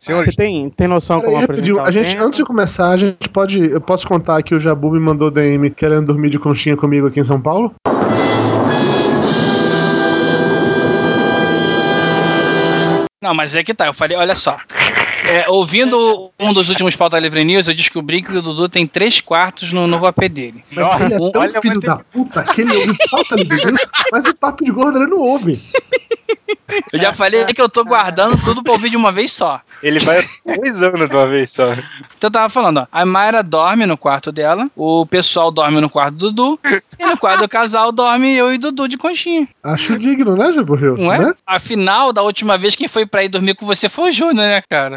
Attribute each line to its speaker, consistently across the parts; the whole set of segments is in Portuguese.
Speaker 1: Você tem, tem noção como apresentar
Speaker 2: a gente, Antes de começar, a gente pode. Eu posso contar que o Jabu me mandou DM querendo dormir de conchinha comigo aqui em São Paulo?
Speaker 3: Não, mas é que tá, eu falei, olha só. É, ouvindo um dos últimos pauta livre news, eu descobri que o Dudu tem três quartos no novo AP dele.
Speaker 2: Mas ele é tão olha, filho da puta que ele ouve pauta livre news, mas o papo de gordo ele não ouve.
Speaker 3: Eu já falei que eu tô guardando tudo pra ouvir de uma vez só.
Speaker 4: Ele vai seis anos de uma vez só.
Speaker 3: Então eu tava falando, ó. A Mayra dorme no quarto dela, o pessoal dorme no quarto do Dudu, e no quarto do casal dorme eu e Dudu de conchinha.
Speaker 2: Acho digno, né, Jaburril?
Speaker 3: Não é?
Speaker 2: Né?
Speaker 3: Afinal, da última vez quem foi pra ir dormir com você foi o Júnior, né, cara?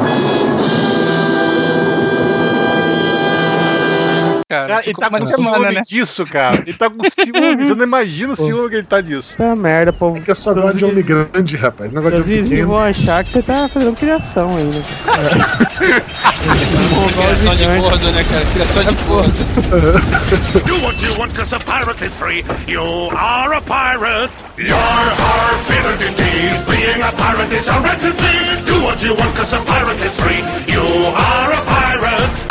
Speaker 4: cara. cara ele tá com semana, ciúme né? disso, cara. Ele tá com ciúme. Você não imagina o ciúme que ele tá disso.
Speaker 1: Tá merda, pô.
Speaker 2: É que eu só gosto de homem grande, rapaz.
Speaker 1: Negócio Os vizinhos vão achar que você tá fazendo criação ainda.
Speaker 3: criação de gordo, né, cara? Criação de gordo. Do what you want cause a pirate is free. You are a pirate. You're our favorite indeed. Being a pirate is a right to Do what you want cause a pirate is free. You are a pirate.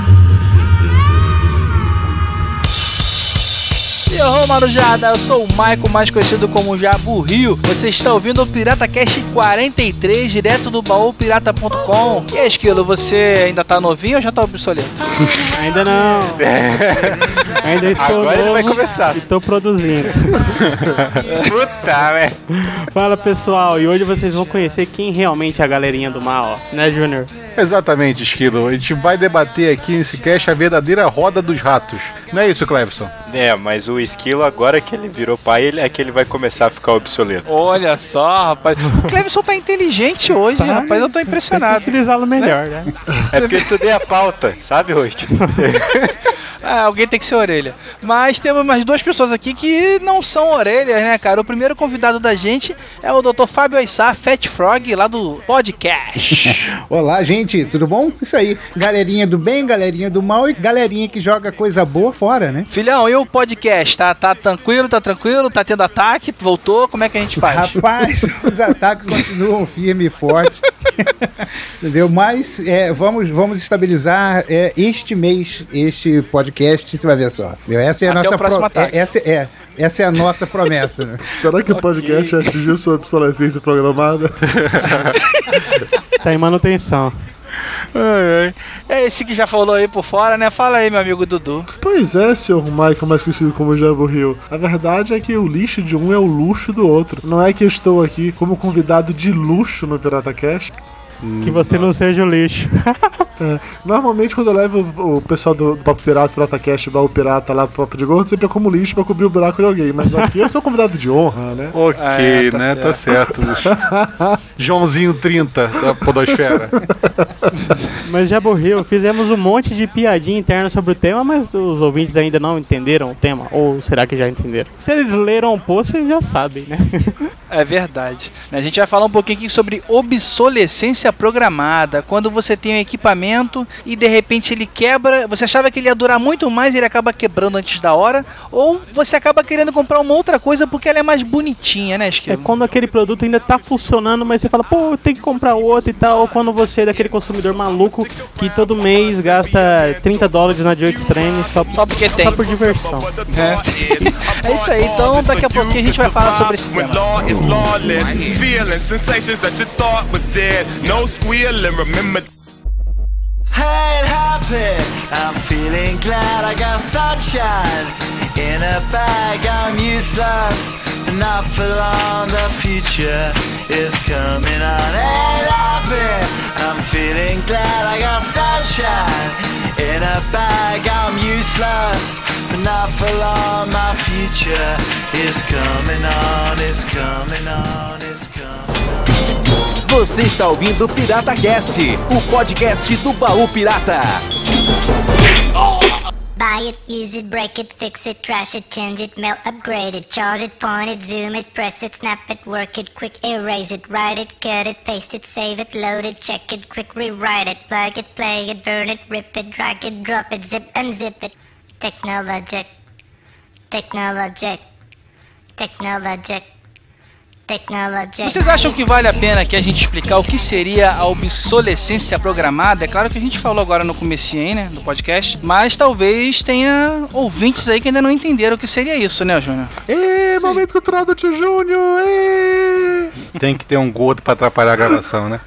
Speaker 3: E ô Marujada, eu sou o Maico, mais conhecido como Jabu Rio. Você está ouvindo o Pirata Cast 43, direto do baúpirata.com. E aí, Esquilo, você ainda tá novinho ou já tá obsoleto?
Speaker 1: ainda não. ainda estou
Speaker 4: Agora novo ele vai começar.
Speaker 1: E tô produzindo.
Speaker 4: Puta, velho.
Speaker 1: Fala pessoal, e hoje vocês vão conhecer quem realmente é a galerinha do mal, ó. né, Júnior?
Speaker 2: Exatamente, Esquilo. A gente vai debater aqui nesse cast a verdadeira roda dos ratos. Não é isso, Cleverson?
Speaker 4: É, mas o Esquilo, agora que ele virou pai, ele, é que ele vai começar a ficar obsoleto.
Speaker 3: Olha só, rapaz. O Cleverson tá inteligente hoje, tá, rapaz. Eu tô impressionado.
Speaker 1: Tem que utilizá-lo melhor, né?
Speaker 4: É porque eu estudei a pauta, sabe, Host?
Speaker 3: Ah, alguém tem que ser orelha. Mas temos mais duas pessoas aqui que não são orelhas, né, cara? O primeiro convidado da gente é o Dr. Fábio Aissar, Fat Frog, lá do podcast.
Speaker 5: Olá, gente, tudo bom? Isso aí. Galerinha do bem, galerinha do mal e galerinha que joga coisa boa fora, né?
Speaker 3: Filhão, e o podcast? Tá, tá tranquilo, tá tranquilo? Tá tendo ataque? Voltou? Como é que a gente faz?
Speaker 5: Rapaz, os ataques continuam firme e forte. Entendeu? Mas é, vamos, vamos estabilizar é, este mês, este podcast, você vai ver só. Essa é a Até nossa pro... é, essa é essa é a nossa promessa, né?
Speaker 2: Será que o podcast atingiu sua obsolescência programada?
Speaker 1: tá em manutenção.
Speaker 3: É esse que já falou aí por fora, né? Fala aí, meu amigo Dudu.
Speaker 2: Pois é, senhor Michael, mais conhecido como Jambo Rio. A verdade é que o lixo de um é o luxo do outro. Não é que eu estou aqui como convidado de luxo no Pirata Cash.
Speaker 1: Que você não seja o lixo.
Speaker 2: É, normalmente quando eu levo o, pessoal do, do Papo Pirata, Pirata Cast, o Pirata lá pro Papo de Gordo, sempre é como lixo pra cobrir o buraco de alguém. Mas aqui eu sou convidado de honra, né?
Speaker 4: Ok, é, tá né? Tá certo. Tá certo. Joãozinho 30 da Podosfera.
Speaker 1: Mas já morreu. Fizemos um monte de piadinha interna sobre o tema, mas os ouvintes ainda não entenderam o tema. Ou será que já entenderam? Se eles leram o post, eles já sabem, né?
Speaker 3: É verdade. A gente vai falar um pouquinho aqui sobre obsolescência programada. Quando você tem um equipamento e de repente ele quebra. Você achava que ele ia durar muito mais e ele acaba quebrando antes da hora. Ou você acaba querendo comprar uma outra coisa porque ela é mais bonitinha, né, Esquilo?
Speaker 1: É quando aquele produto ainda tá funcionando, mas você fala, pô, tem que comprar outro e tal. Ou quando você é daquele consumidor maluco que todo mês gasta 30 dólares na Joe Extreme só,
Speaker 3: só porque tem.
Speaker 1: Só por diversão.
Speaker 3: É. é isso aí, então daqui a pouquinho a gente vai falar sobre esse tema. Hey, it happened. I'm feeling glad I got sunshine in a bag. I'm useless, not for long. The future is coming on. Hey, it happened. I'm feeling glad I got sunshine in a bag. I'm useless, but not for long. My future is coming on. It's coming on. It's coming on. Você está ouvindo Pirata Cast, o podcast do baú pirata.
Speaker 6: Buy it, use it, break it, fix it, trash it, change it, melt, upgrade it, charge it, point it, zoom it, press it, snap it, work it, quick erase it, write it, cut it, paste it, save it, load it, check it, quick rewrite it, plug it, play it, burn it, rip it, drag it, drop it, zip, unzip it. Technologic. Technologic. Technologic.
Speaker 3: Vocês acham que vale a pena que a gente explicar o que seria a obsolescência programada? É claro que a gente falou agora no comecinho aí, né, do podcast, mas talvez tenha ouvintes aí que ainda não entenderam o que seria isso, né, Júnior?
Speaker 2: Ê, momento cultural do tio Júnior!
Speaker 7: Tem que ter um gordo para atrapalhar a gravação, né?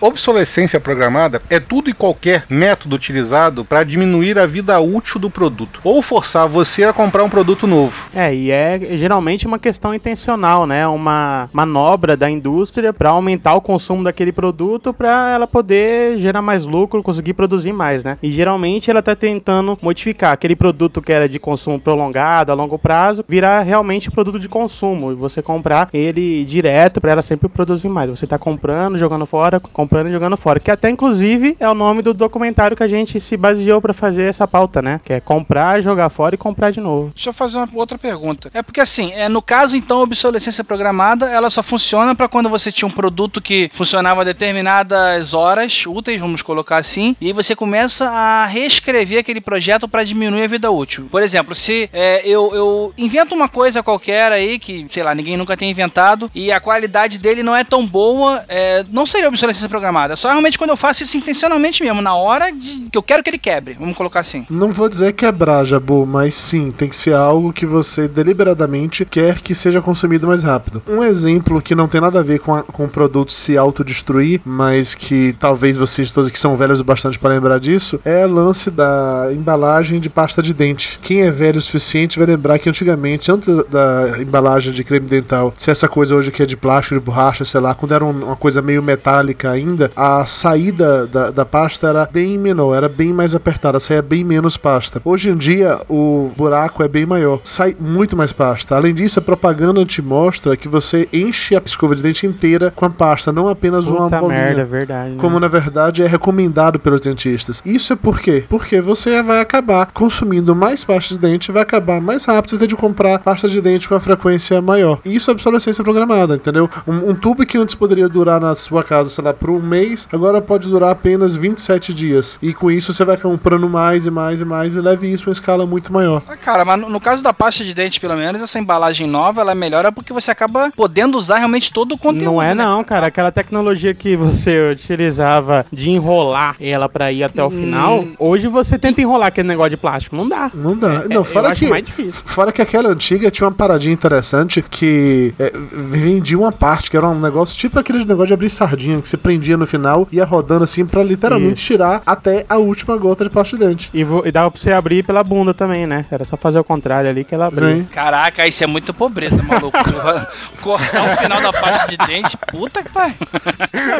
Speaker 7: Obsolescência programada é tudo e qualquer método utilizado para diminuir a vida útil do produto ou forçar você a comprar um produto novo.
Speaker 1: É, e é geralmente uma questão intencional, né? Uma manobra da indústria para aumentar o consumo daquele produto para ela poder gerar mais lucro, conseguir produzir mais, né? E geralmente ela está tentando modificar aquele produto que era de consumo prolongado, a longo prazo, virar realmente produto de consumo e você comprar ele direto para ela sempre produzir mais. Você está comprando, jogando fora, comprando e jogando fora. Que até inclusive é o nome do documentário que a gente se baseou para fazer essa pauta, né? Que é comprar, jogar fora e comprar de novo.
Speaker 3: Deixa eu fazer uma outra pergunta. É porque assim, é no caso então a obsolescência programada, ela só funciona para quando você tinha um produto que funcionava determinadas horas úteis, vamos colocar assim, e aí você começa a reescrever aquele projeto para diminuir a vida útil. Por exemplo, se é, eu, eu invento uma coisa qualquer aí que, sei lá, ninguém nunca tem inventado e a qualidade dele não é tão boa, é, não seria obsolescência programada. Só realmente quando eu faço isso intencionalmente mesmo, na hora de, que eu quero que ele quebre. Vamos colocar assim.
Speaker 2: Não vou dizer quebrar, Jabu, mas sim, tem que ser algo que você deliberadamente quer que seja consumido mais rápido. Um exemplo que não tem nada a ver com, a, com o produto se autodestruir, mas que talvez vocês todos que são velhos o bastante para lembrar disso, é o lance da embalagem de pasta de dente. Quem é velho o suficiente vai lembrar que antigamente, antes da embalagem de creme dental, se essa coisa hoje que é de plástico, de borracha, sei lá, quando era uma coisa meio metálica ainda, a saída da, da pasta era bem menor, era bem mais apertada, saía bem menos pasta. Hoje em dia, o buraco é bem maior, sai muito mais pasta. Além disso, a propaganda te mostra que você enche a escova de dente inteira com a pasta, não apenas Puta uma bolinha. Merda,
Speaker 1: é verdade. Né?
Speaker 2: Como na verdade é recomendado pelos dentistas. Isso é por quê? Porque você vai acabar consumindo mais pasta de dente, vai acabar mais rápido, de comprar pasta de dente com a frequência maior. E isso é obsolescência programada, entendeu? Um, um tubo que antes poderia durar na sua casa, sei lá, por um mês, agora pode durar apenas 27 dias. E com isso você vai comprando mais e mais e mais e leve isso a uma escala muito maior.
Speaker 3: Ah, cara, mas no caso da pasta de dente, pelo menos, essa embalagem nova, ela melhora porque você acaba podendo usar realmente todo o conteúdo.
Speaker 1: Não é
Speaker 3: né?
Speaker 1: não, cara. Aquela tecnologia que você utilizava de enrolar ela para ir até o final, hum. hoje você tenta enrolar aquele negócio de plástico. Não dá.
Speaker 2: Não dá. É, não, fora eu que, mais difícil. Fora que aquela antiga tinha uma paradinha interessante que é, vendia uma parte, que era um negócio tipo aquele negócio de abrir sardinha, que você prendia no final e ia rodando assim para literalmente Isso. tirar até a última gota de pasta de dente.
Speaker 1: E, e, dava pra você abrir pela bunda também, né? Era só fazer o contrário ali que ela abria.
Speaker 3: Caraca, isso é muito pobreza, maluco. Cortar o final da pasta de dente, puta que pariu.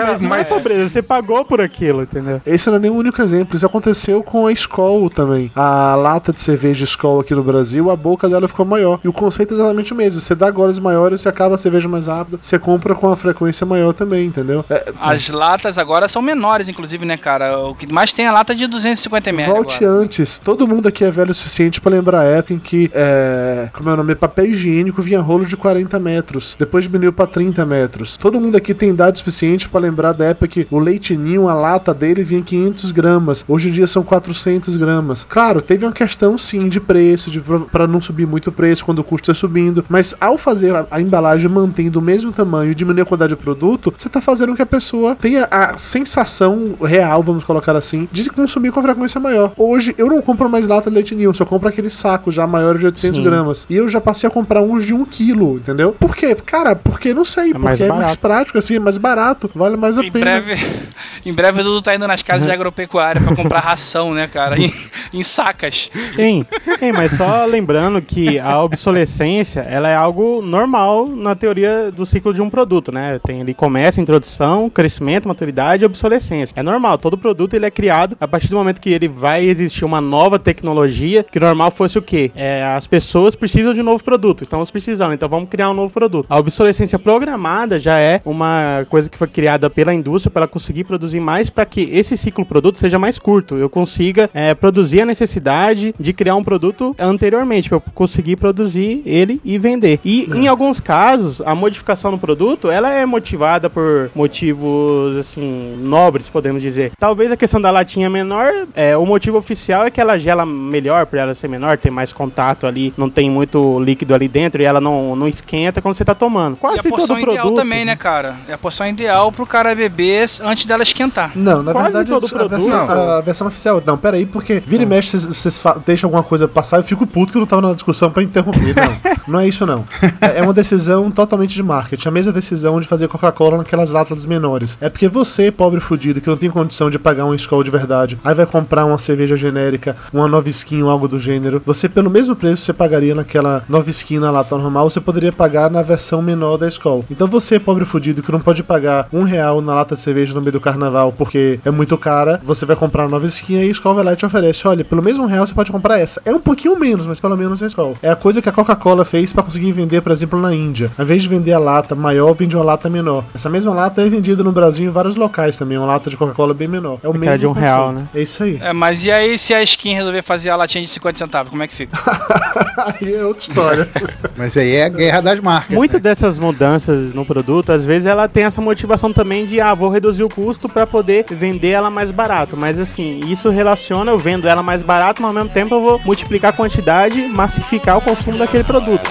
Speaker 1: mas não é pobreza, você pagou por aquilo, entendeu?
Speaker 2: Esse não é nem o único exemplo. Isso aconteceu com a Skol também. A lata de cerveja Skol aqui no Brasil, a boca dela ficou maior. E o conceito é exatamente o mesmo. Você dá goles maiores, você acaba a cerveja mais rápido, você compra com a frequência maior também, entendeu?
Speaker 3: É, As latas agora são menores, inclusive, né, cara? O que mais tem é a lata de 250 ml.
Speaker 2: Volte
Speaker 3: agora.
Speaker 2: antes. Todo mundo aqui é velho o suficiente para lembrar a época em que, é, como é o nome, papel higiênico vinha rolo de 40 metros. Depois diminuiu para 30 metros. Todo mundo aqui tem idade suficiente para lembrar da época que o leitinho, a lata dele vinha 500 gramas. Hoje em dia são 400 gramas. Claro, teve uma questão sim de preço, de para não subir muito o preço quando o custo está subindo. Mas ao fazer a, a embalagem mantendo o mesmo tamanho e diminuir a quantidade de produto, você está fazendo com que a pessoa tenha a sensação real, vamos colocar assim, de consumir com frequência maior. Hoje eu não compro mais lata de leite ninho, só compro aquele saco já maior de 800 sim. gramas. E eu já passei a comprar uns de 1 quilo, entendeu? Por quê? Cara, porque não sei, é porque mais é mais prático, assim, é mais barato, vale mais a
Speaker 3: em
Speaker 2: pena.
Speaker 3: Breve, em breve o Dudu tá indo nas casas de agropecuária para comprar ração, né, cara? Em, em sacas.
Speaker 1: Tem, tem, mas só lembrando que a obsolescência, ela é algo normal na teoria do ciclo de um produto, né? Tem ali começa, introdução, crescimento, maturidade e obsolescência. É normal, todo produto ele é criado a partir do momento que ele vai existir uma nova tecnologia, que normal fosse o quê? É, as pessoas precisam de um novo produto, estamos precisando, então vamos criar um novo produto. A obsolescência programada já é uma coisa que foi criada pela indústria para conseguir produzir mais para que esse ciclo produto seja mais curto, eu consiga é, produzir a necessidade de criar um produto anteriormente, para eu conseguir produzir ele e vender. E em alguns casos, a modificação no produto, ela é motivada por motivos, assim, nobres, podemos dizer. Talvez a questão da latinha menor, é, o motivo oficial é que ela gela melhor, por ela ser menor, tem mais contato ali, não tem muito líquido ali dentro e ela não, não esquenta quando você tá tomando. Quase
Speaker 3: e a
Speaker 1: todo produto.
Speaker 3: ideal também, né, cara? É a porção ideal pro cara beber antes dela esquentar.
Speaker 2: Não, na
Speaker 1: Quase
Speaker 2: verdade,
Speaker 1: todo produto.
Speaker 2: A versão, a versão oficial. Não, peraí, porque vira e mexe, vocês- deixam alguma coisa passar, eu fico puto que eu não tava na discussão pra interromper. Não, não é isso, não. É é uma decisão totalmente de marketing. A mesma decisão de fazer Coca-Cola naquelas latas menores. É porque você, pobre fudido, que não tem condição de pagar um Skol de verdade, aí vai comprar uma cerveja genérica, uma nova skin ou algo do gênero, você, pelo mesmo preço que você pagaria naquela nova skin na lata normal, você poderia pagar na versão menor da Skol. Então você, pobre fudido, que não pode pagar um real na lata de cerveja no meio do carnaval porque é muito cara, você vai comprar a nova skin e a Skol vai lá e te oferece, olha, pelo mesmo real você pode comprar essa. É um pouquinho menos, mas pelo menos é a Skol. É a coisa que a Coca-Cola fez pra conseguir vender, por exemplo, na Índia. Ao invés de vender a lata maior, vende uma lata menor. Essa mesma lata é vendida no Brasil em vários locais também, uma lata de Coca-Cola bem menor. É o mesmo
Speaker 1: de um
Speaker 2: conceito.
Speaker 1: real, né?
Speaker 2: É isso aí.
Speaker 3: É, mas e aí se a skin resolver fazer a latinha de 50 centavos, como é que fica?
Speaker 2: aí é outra história.
Speaker 5: Mas aí é a guerra das marcas.
Speaker 1: Muito
Speaker 5: né?
Speaker 1: dessas mudanças no produto, às vezes ela tem essa motivação também de, ah, vou reduzir o custo para poder vender ela mais barato. Mas assim, isso relaciona, eu vendo ela mais barato, mas ao mesmo tempo eu vou multiplicar a quantidade, massificar o consumo daquele produto.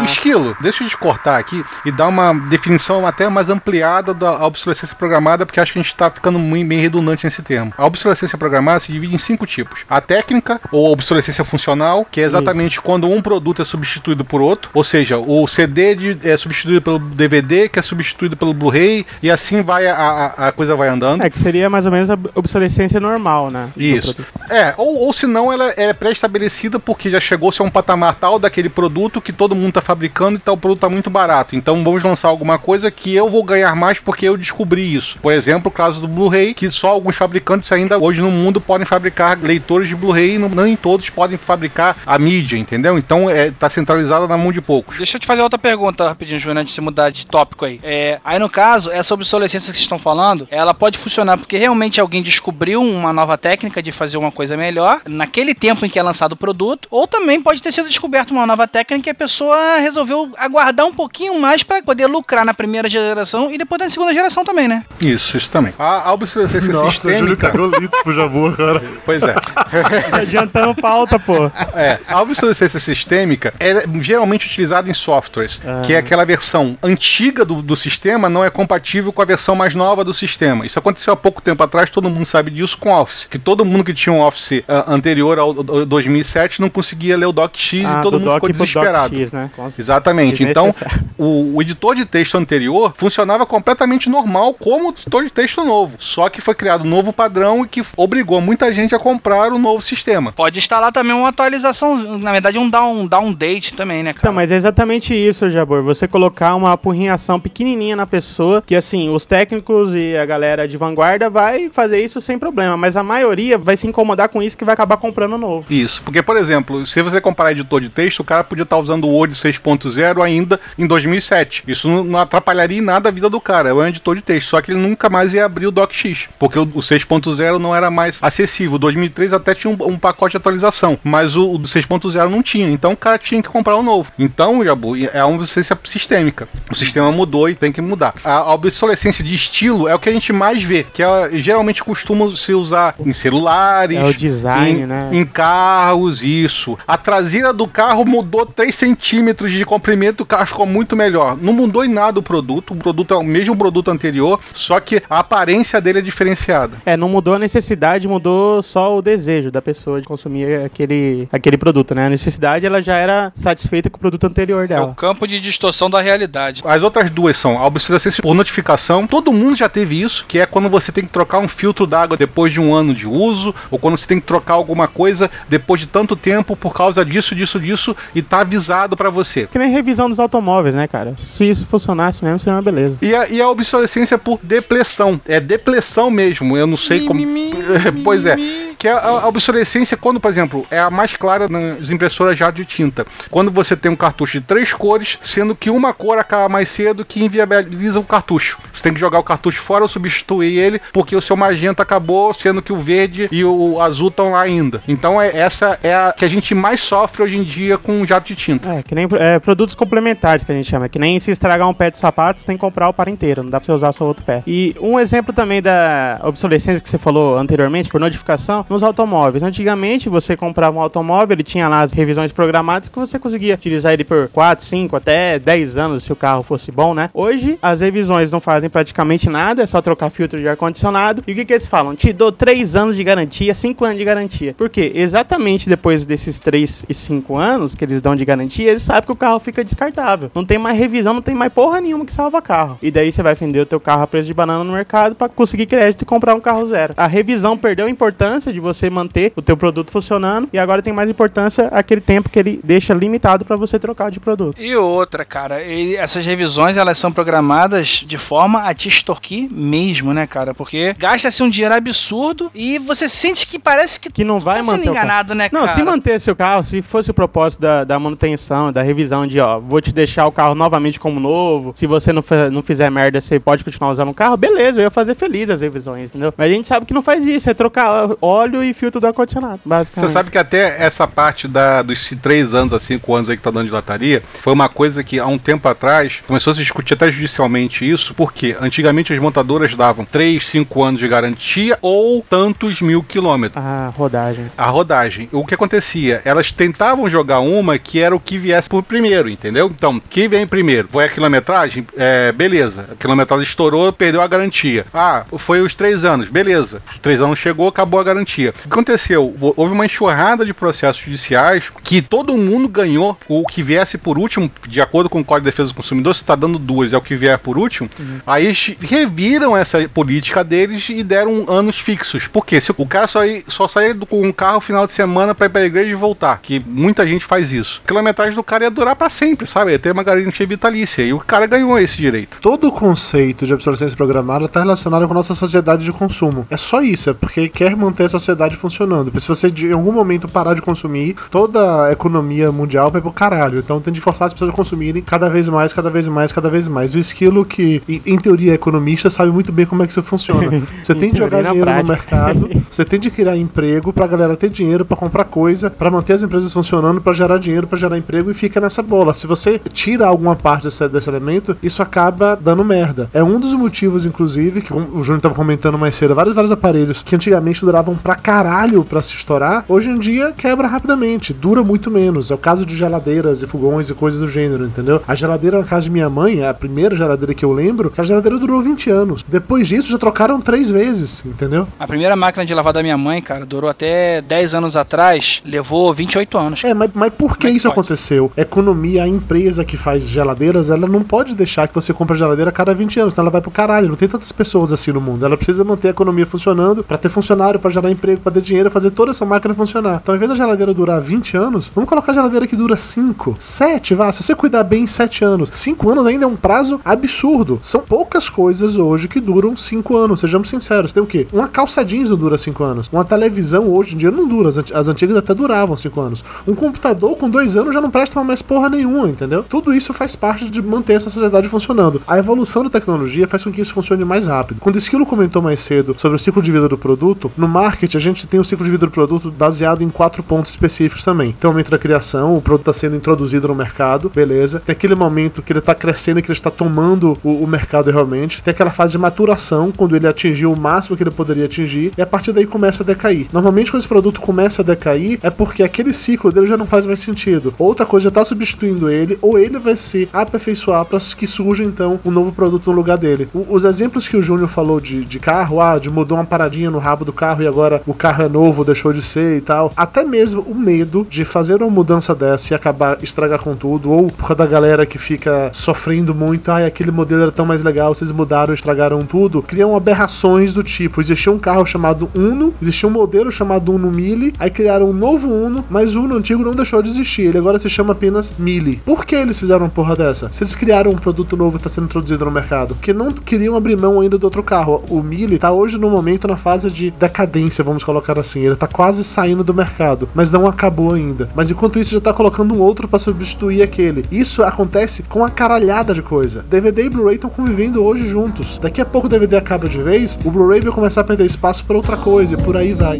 Speaker 7: Esquilo, deixa eu te cortar aqui e dar uma definição até mais ampliada da obsolescência programada, porque acho que a gente está ficando muito bem redundante nesse termo. A obsolescência programada se divide em cinco tipos: a técnica, ou obsolescência funcional, que é exatamente quando um produto é substituído por outro, ou seja, o CD de- é substituído pelo DVD, que é substituído pelo Blu-ray, e assim vai a, a, a coisa vai andando.
Speaker 1: É que seria mais ou menos a obsolescência normal, né?
Speaker 7: Isso. É, ou, ou se não, ela é pré-estabelecida porque já chegou-se a um patamar tal daquele produto que todo mundo está fabricando e tal, o produto está muito barato. Então vamos lançar alguma coisa que eu vou ganhar mais porque eu descobri isso. Por exemplo, o caso do Blu-ray, que só alguns fabricantes ainda hoje no mundo podem fabricar leitores de Blu-ray não, nem todos podem fabricar a mídia, entendeu? Então é, tá centralizada na mão de poucos.
Speaker 3: Deixa eu te fazer outra pergunta rapidinho, Joana, antes de mudar de tópico aí. É, aí no caso, essa obsolescência que vocês estão falando, ela pode funcionar porque realmente alguém descobriu uma nova técnica de fazer uma coisa melhor naquele tempo em que é lançado o produto, ou também pode ter sido descoberta uma nova técnica e a pessoa resolveu aguardar um pouquinho mais para poder lucrar na primeira geração e depois na segunda geração também, né?
Speaker 7: Isso, isso também. A, a obsolescência
Speaker 2: Nossa, o Júlio
Speaker 7: sistêmica.
Speaker 2: cagou litro pro Jabu, cara.
Speaker 7: Pois é.
Speaker 1: Tá adiantando pauta, pô.
Speaker 7: É, a obsolescência sistêmica é geralmente utilizada em softwares, que é aquela versão antiga do, do sistema não é compatível com a versão mais nova do sistema. Isso aconteceu há pouco tempo atrás, todo mundo sabe disso com Office, que todo mundo que tinha um Office ah, anterior ao, ao 2007 não conseguia ler o DocX
Speaker 1: Ah,
Speaker 7: e todo
Speaker 1: do
Speaker 7: mundo ficou
Speaker 1: doc pro
Speaker 7: desesperado.
Speaker 1: DocX, né?
Speaker 7: Exatamente. Então, o, o editor de texto anterior funcionava completamente normal como o editor de texto novo. Só que foi criado um novo padrão e que obrigou muita gente a comprar o novo sistema.
Speaker 3: Pode instalar também uma atualização, na verdade um down, down date também, né, cara?
Speaker 1: Então, mas é exatamente isso, Jabor. Você colocar uma apurrinhação pequenininha na pessoa, que assim, os técnicos e a galera de vanguarda vai fazer isso sem problema, mas a maioria vai se incomodar com isso que vai acabar comprando novo.
Speaker 7: Isso, porque, por exemplo, se você comparar editor de texto, o cara podia estar usando o Word 6.0 ainda em 2007. Isso não, atrapalharia em nada a vida do cara, é um editor de texto, só que ele nunca mais ia abrir o DocX, porque o, o 6.0 não era mais acessível. O 2003 até tinha um, um pacote de atualização, mas o, o 6.0 não tinha, então o cara tinha que comprar o novo. Então, Jabu, é uma obsolescência sistêmica. O sistema mudou e tem que mudar. A, a obsolescência de estilo é o que a gente mais vê, que é, geralmente costuma se usar em celulares,
Speaker 1: É o design,
Speaker 7: em,
Speaker 1: né?
Speaker 7: em carros, isso. A traseira do carro mudou 3 centímetros de comprimento, o carro ficou muito melhor. Não mudou em nada o produto, o produto é o mesmo produto anterior, só que a aparência dele é diferenciada.
Speaker 1: É, não mudou a necessidade, mudou só o desejo da pessoa de consumir aquele, aquele produto, né? A necessidade, ela já era satisfeita com o produto anterior
Speaker 3: É o
Speaker 1: dela.
Speaker 3: campo de distorção da realidade.
Speaker 7: As outras duas são a obsolescência por notificação. Todo mundo já teve isso, que é quando você tem que trocar um filtro d'água depois de um ano de uso, ou quando você tem que trocar alguma coisa depois de tanto tempo por causa disso, disso, disso, e tá avisado pra você.
Speaker 1: Que nem revisão dos automóveis, né, cara? Se isso funcionasse mesmo, seria uma beleza.
Speaker 7: E a, e a obsolescência por depressão. É depressão mesmo. Eu não sei como. pois é. Que a, a obsolescência quando, por exemplo, é a mais clara nas impressoras já de tinta. Quando você tem um cartucho de três cores, sendo que uma cor acaba mais cedo que inviabiliza o cartucho. Você tem que jogar o cartucho fora ou substituir ele, porque o seu magenta acabou, sendo que o verde e o azul estão lá ainda. Então é, essa é a que a gente mais sofre hoje em dia com jato de tinta.
Speaker 1: É, que nem é, produtos complementares que a gente chama. Que nem se estragar um pé de sapato, você tem que comprar o par inteiro. Não dá pra você usar só outro pé. E um exemplo também da obsolescência que você falou anteriormente, por notificação, nos automóveis. Antigamente, você comprava um automóvel, ele tinha lá as revisões programadas que você conseguia utilizar ele por 4, 5, até 10 anos se o carro fosse bom, né? Hoje, as revisões não fazem praticamente nada, é só trocar filtro de ar-condicionado. E o que, que eles falam? Te dou 3 anos de garantia, 5 anos de garantia. Por quê? Exatamente depois desses 3 e 5 anos que eles dão de garantia, eles sabem que o carro fica descartável. Não tem mais revisão, não tem mais porra nenhuma que salva carro. E daí você vai vender o teu carro a preço de banana no mercado para conseguir crédito e comprar um carro zero. A revisão perdeu a importância de você manter o teu produto funcionando e agora tem mais importância aquele tempo que ele deixa limitado para você trocar de produto.
Speaker 3: E outra, cara, essas revisões elas são programadas de forma a te extorquir mesmo, né, cara? Porque gasta-se um dinheiro absurdo e você sente que parece que,
Speaker 1: que não vai
Speaker 3: tá
Speaker 1: manter
Speaker 3: enganado, né,
Speaker 1: não,
Speaker 3: cara?
Speaker 1: se manter seu carro, se fosse o propósito da, da manutenção, da revisão de, ó, vou te deixar o carro novamente como novo, se você não, não fizer merda, você pode continuar usando o carro, beleza, eu ia fazer feliz as revisões, entendeu? Mas a gente sabe que não faz isso, é trocar óleo e filtro do ar-condicionado, basicamente.
Speaker 7: Você sabe que até essa parte da, dos três anos a cinco anos aí que tá dando de lataria, foi uma coisa que há um tempo atrás começou a se discutir até judicialmente isso, porque antigamente as montadoras davam 3, 5 anos de garantia ou tantos mil quilômetros.
Speaker 1: A rodagem.
Speaker 7: A rodagem. O que acontecia? Elas tentavam jogar uma que era o que viesse por primeiro, entendeu? Então, quem vem primeiro? Foi a quilometragem? É, beleza. A quilometragem estourou, perdeu a garantia. Ah, foi os três anos. Beleza. Os três anos chegou, acabou a garantia. O que aconteceu? Houve uma enxurrada de processos judiciais que todo mundo ganhou. O que viesse por último, de acordo com o Código de Defesa do Consumidor, se está dando duas, é o que vier por último. Uhum. Aí reviram essa política deles e deram anos fixos. Porque se o cara só, só sair com um carro final de semana para ir pra igreja e voltar, que muita gente faz isso. A quilometragem do cara ia durar para sempre, sabe? Ia ter uma garantia vitalícia. E o cara ganhou esse direito.
Speaker 2: Todo o conceito de obsolescência programada está relacionado com a nossa sociedade de consumo. É só isso, é porque quer manter a sociedade funcionando. Porque se você em algum momento parar de consumir, toda a economia mundial vai pro caralho. Então tem de forçar as pessoas a consumirem cada vez mais, cada vez mais, cada vez mais. O esquilo que, em teoria, é economista sabe muito bem como é que isso funciona. Você tem de jogar dinheiro no mercado, você tem de criar emprego pra galera ter dinheiro para comprar coisa, para manter as empresas funcionando, para gerar dinheiro, para gerar emprego e fica nessa bola. Se você tira alguma parte desse, desse elemento, isso acaba dando merda. É um dos motivos, inclusive, que o Júnior tava comentando mais cedo, vários, vários aparelhos que antigamente duravam pra caralho pra se estourar, hoje em dia quebra rapidamente, dura muito menos. É o caso de geladeiras e fogões e coisas do gênero, entendeu? A geladeira na casa de minha mãe, a primeira geladeira que eu lembro, a geladeira durou 20 anos. Depois disso, já trocaram três vezes, entendeu?
Speaker 3: A primeira máquina de lavar da minha mãe, cara, durou até 10 anos atrás, levou 28 anos.
Speaker 2: É, mas, mas por que é isso pode? aconteceu? Economia, a empresa que faz geladeiras, ela não pode deixar que você compre geladeira a cada 20 anos, senão ela vai pro caralho. Não tem tantas pessoas assim no mundo. Ela precisa manter a economia funcionando para ter funcionário, para gerar emprego, para ter dinheiro, fazer toda essa máquina funcionar. Então, ao invés da geladeira durar 20 anos, vamos colocar a geladeira que dura 5, 7, vá. Se você cuidar bem, 7 anos. 5 anos ainda é um prazo absurdo. São poucas coisas hoje que duram 5 anos, sejamos sinceros. Tem o quê? Uma calça jeans não dura 5 anos. Uma televisão hoje em dia não dura. As antigas até duravam 5 anos. Um computador com 2 anos já não presta mais porra nenhuma, entendeu? Tudo isso faz parte de manter essa sociedade funcionando. A evolução da tecnologia faz com que isso funcione mais rápido. Quando o Esquilo comentou mais cedo sobre o ciclo de vida do produto, no marketing a gente tem o ciclo de vida do produto baseado em quatro pontos específicos também. Tem o momento da criação, o produto está sendo introduzido no mercado, beleza. Tem aquele momento que ele está crescendo e que ele está tomando o, o, mercado realmente. Tem aquela fase de maturação, quando ele atingiu o máximo que ele poderia atingir, e a partir daí começa a decair. Normalmente, quando esse produto começa a decair, é porque aquele ciclo dele já não faz mais sentido. Outra coisa já está substituindo ele, ou ele vai se aperfeiçoar para que surja então um novo produto no lugar dele. O, os exemplos que o Júnior falou de, de carro, ah, de mudou uma paradinha no rabo do carro e agora o carro é novo, deixou de ser e tal. Até mesmo o medo de fazer uma mudança dessa e acabar estragar com tudo, ou por causa da galera que fica sofrendo muito, ai, aquele modelo era tão mais legal, vocês mudaram, estragaram tudo, criam aberrações do tipo, existia um carro chamado Uno, existia um modelo chamado Uno Mille, aí criaram um novo Uno, mas o Uno antigo não deixou de existir, ele agora se chama apenas Mille. Por que eles fizeram uma porra dessa? Se eles criaram um produto novo que está sendo introduzido no mercado, porque não queriam abrir mão ainda do outro carro. O Mille tá hoje no momento na fase de decadência, vamos colocar assim. Ele tá quase saindo do mercado, mas não acabou ainda. Mas enquanto isso já tá colocando um outro para substituir aquele. Isso acontece com a caralhada de coisa. DVD e Blu-ray estão convivendo hoje juntos. Daqui a pouco o DVD acaba de vez, o Blu-ray vai começar a perder espaço para outra coisa e por aí vai.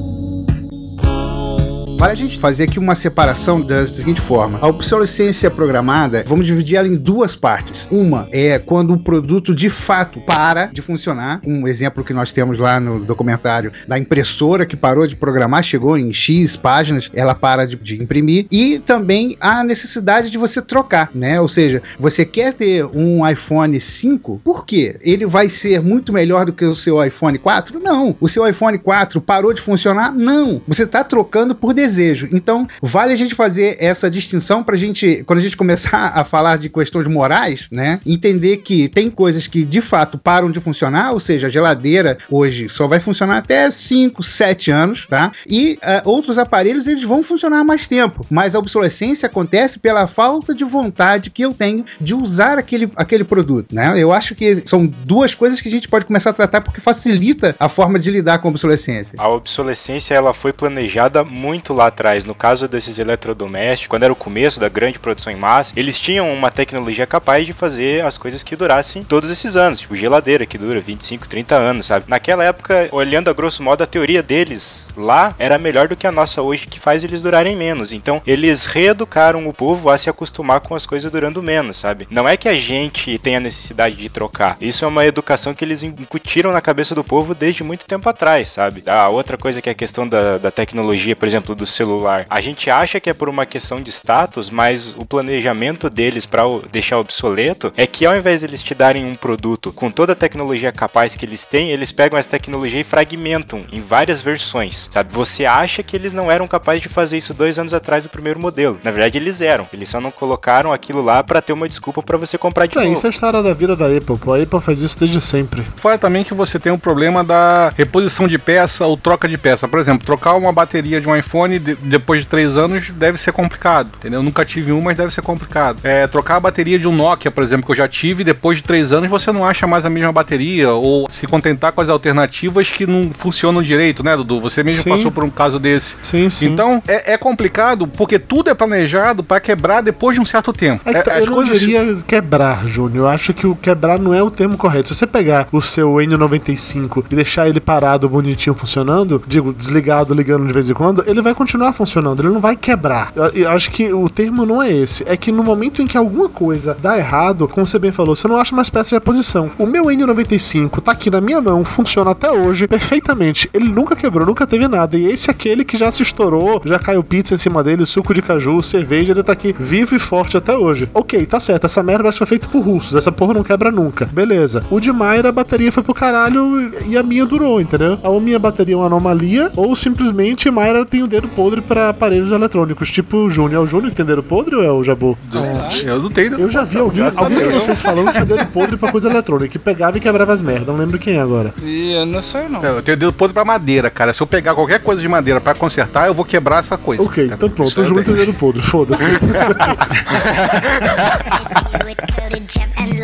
Speaker 5: Vale a gente fazer aqui uma separação da seguinte forma: a obsolescência programada, vamos dividir ela em duas partes. Uma é quando o produto de fato para de funcionar. Um exemplo que nós temos lá no documentário da impressora que parou de programar, chegou em X páginas, ela para de, de imprimir. E também a necessidade de você trocar, né? Ou seja, você quer ter um iPhone 5, por quê? Ele vai ser muito melhor do que o seu iPhone 4? Não. O seu iPhone 4 parou de funcionar? Não. Você está trocando por desejo desejo. Então, vale a gente fazer essa distinção para a gente, quando a gente começar a falar de questões morais, né, entender que tem coisas que de fato param de funcionar, ou seja, a geladeira hoje só vai funcionar até 5, 7 anos, tá? E uh, outros aparelhos eles vão funcionar mais tempo, mas a obsolescência acontece pela falta de vontade que eu tenho de usar aquele, aquele produto, né? Eu acho que são duas coisas que a gente pode começar a tratar porque facilita a forma de lidar com a obsolescência.
Speaker 4: A obsolescência ela foi planejada muito lá atrás, no caso desses eletrodomésticos, quando era o começo da grande produção em massa, eles tinham uma tecnologia capaz de fazer as coisas que durassem todos esses anos, tipo geladeira que dura 25, 30 anos, sabe? Naquela época, olhando a grosso modo, a teoria deles lá era melhor do que a nossa hoje, que faz eles durarem menos. Então, eles reeducaram o povo a se acostumar com as coisas durando menos, sabe? Não é que a gente tenha necessidade de trocar. Isso é uma educação que eles incutiram na cabeça do povo desde muito tempo atrás, sabe? A outra coisa que é a questão da, da tecnologia, por exemplo, do celular. A gente acha que é por uma questão de status, mas o planejamento deles para deixar obsoleto é que ao invés de eles te darem um produto com toda a tecnologia capaz que eles têm, eles pegam essa tecnologia e fragmentam em várias versões, sabe? Você acha que eles não eram capazes de fazer isso dois anos atrás do primeiro modelo. Na verdade, eles eram. Eles só não colocaram aquilo lá para ter uma desculpa para você comprar de
Speaker 2: é,
Speaker 4: novo.
Speaker 2: Isso é a história da vida da Apple. A Apple faz isso desde sempre.
Speaker 7: Fora também que você tem um problema da reposição de peça ou troca de peça. Por exemplo, trocar uma bateria de um iPhone de, depois de três anos deve ser complicado, entendeu? Eu nunca tive um, mas deve ser complicado. É, trocar a bateria de um Nokia, por exemplo, que eu já tive, depois de três anos você não acha mais a mesma bateria, ou se contentar com as alternativas que não funcionam direito, né, Dudu? Você mesmo sim. passou por um caso desse.
Speaker 2: Sim, sim.
Speaker 7: Então, é, é complicado porque tudo é planejado para quebrar depois de um certo tempo.
Speaker 2: É,
Speaker 7: é,
Speaker 2: eu não coisas... diria quebrar, Júnior. Eu acho que o quebrar não é o termo correto. Se você pegar o seu N95 e deixar ele parado, bonitinho, funcionando, digo, desligado, ligando de vez em quando, ele vai continuar funcionando, ele não vai quebrar. Eu, eu, acho que o termo não é esse. É que no momento em que alguma coisa dá errado, como você bem falou, você não acha mais peça de reposição. O meu N95 tá aqui na minha mão, funciona até hoje perfeitamente. Ele nunca quebrou, nunca teve nada. E esse é aquele que já se estourou, já caiu pizza em cima dele, suco de caju, cerveja, ele tá aqui vivo e forte até hoje. Ok, tá certo, essa merda foi feita por russos, essa porra não quebra nunca. Beleza. O de Mayra, a bateria foi pro caralho e a minha durou, entendeu? A minha bateria é uma anomalia, ou simplesmente Mayra tem o dedo podre para aparelhos eletrônicos, tipo o Júnior. É o Júnior que tem dedo podre ou é o Jabu?
Speaker 7: É, eu não tenho.
Speaker 2: Eu já vi alguém, alguém de vocês falando que tinha dedo podre pra coisa eletrônica, que pegava e quebrava as merdas. Não lembro quem é agora.
Speaker 3: E eu não sei não.
Speaker 7: Eu tenho dedo podre pra madeira, cara. Se eu pegar qualquer coisa de madeira pra consertar, eu vou quebrar essa coisa.
Speaker 2: Ok, então pronto. O Júnior tem dedo podre, foda-se.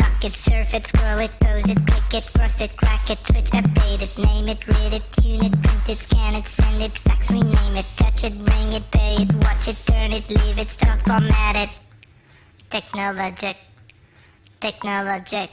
Speaker 2: it, surf it, scroll it, pose it, click it, cross it, crack it, switch, update it, name it, read it, tune it, print it, scan it, send it, fax, rename it, touch it, bring it, pay it, watch it, turn it, leave it, start, format it. Technologic. Technologic.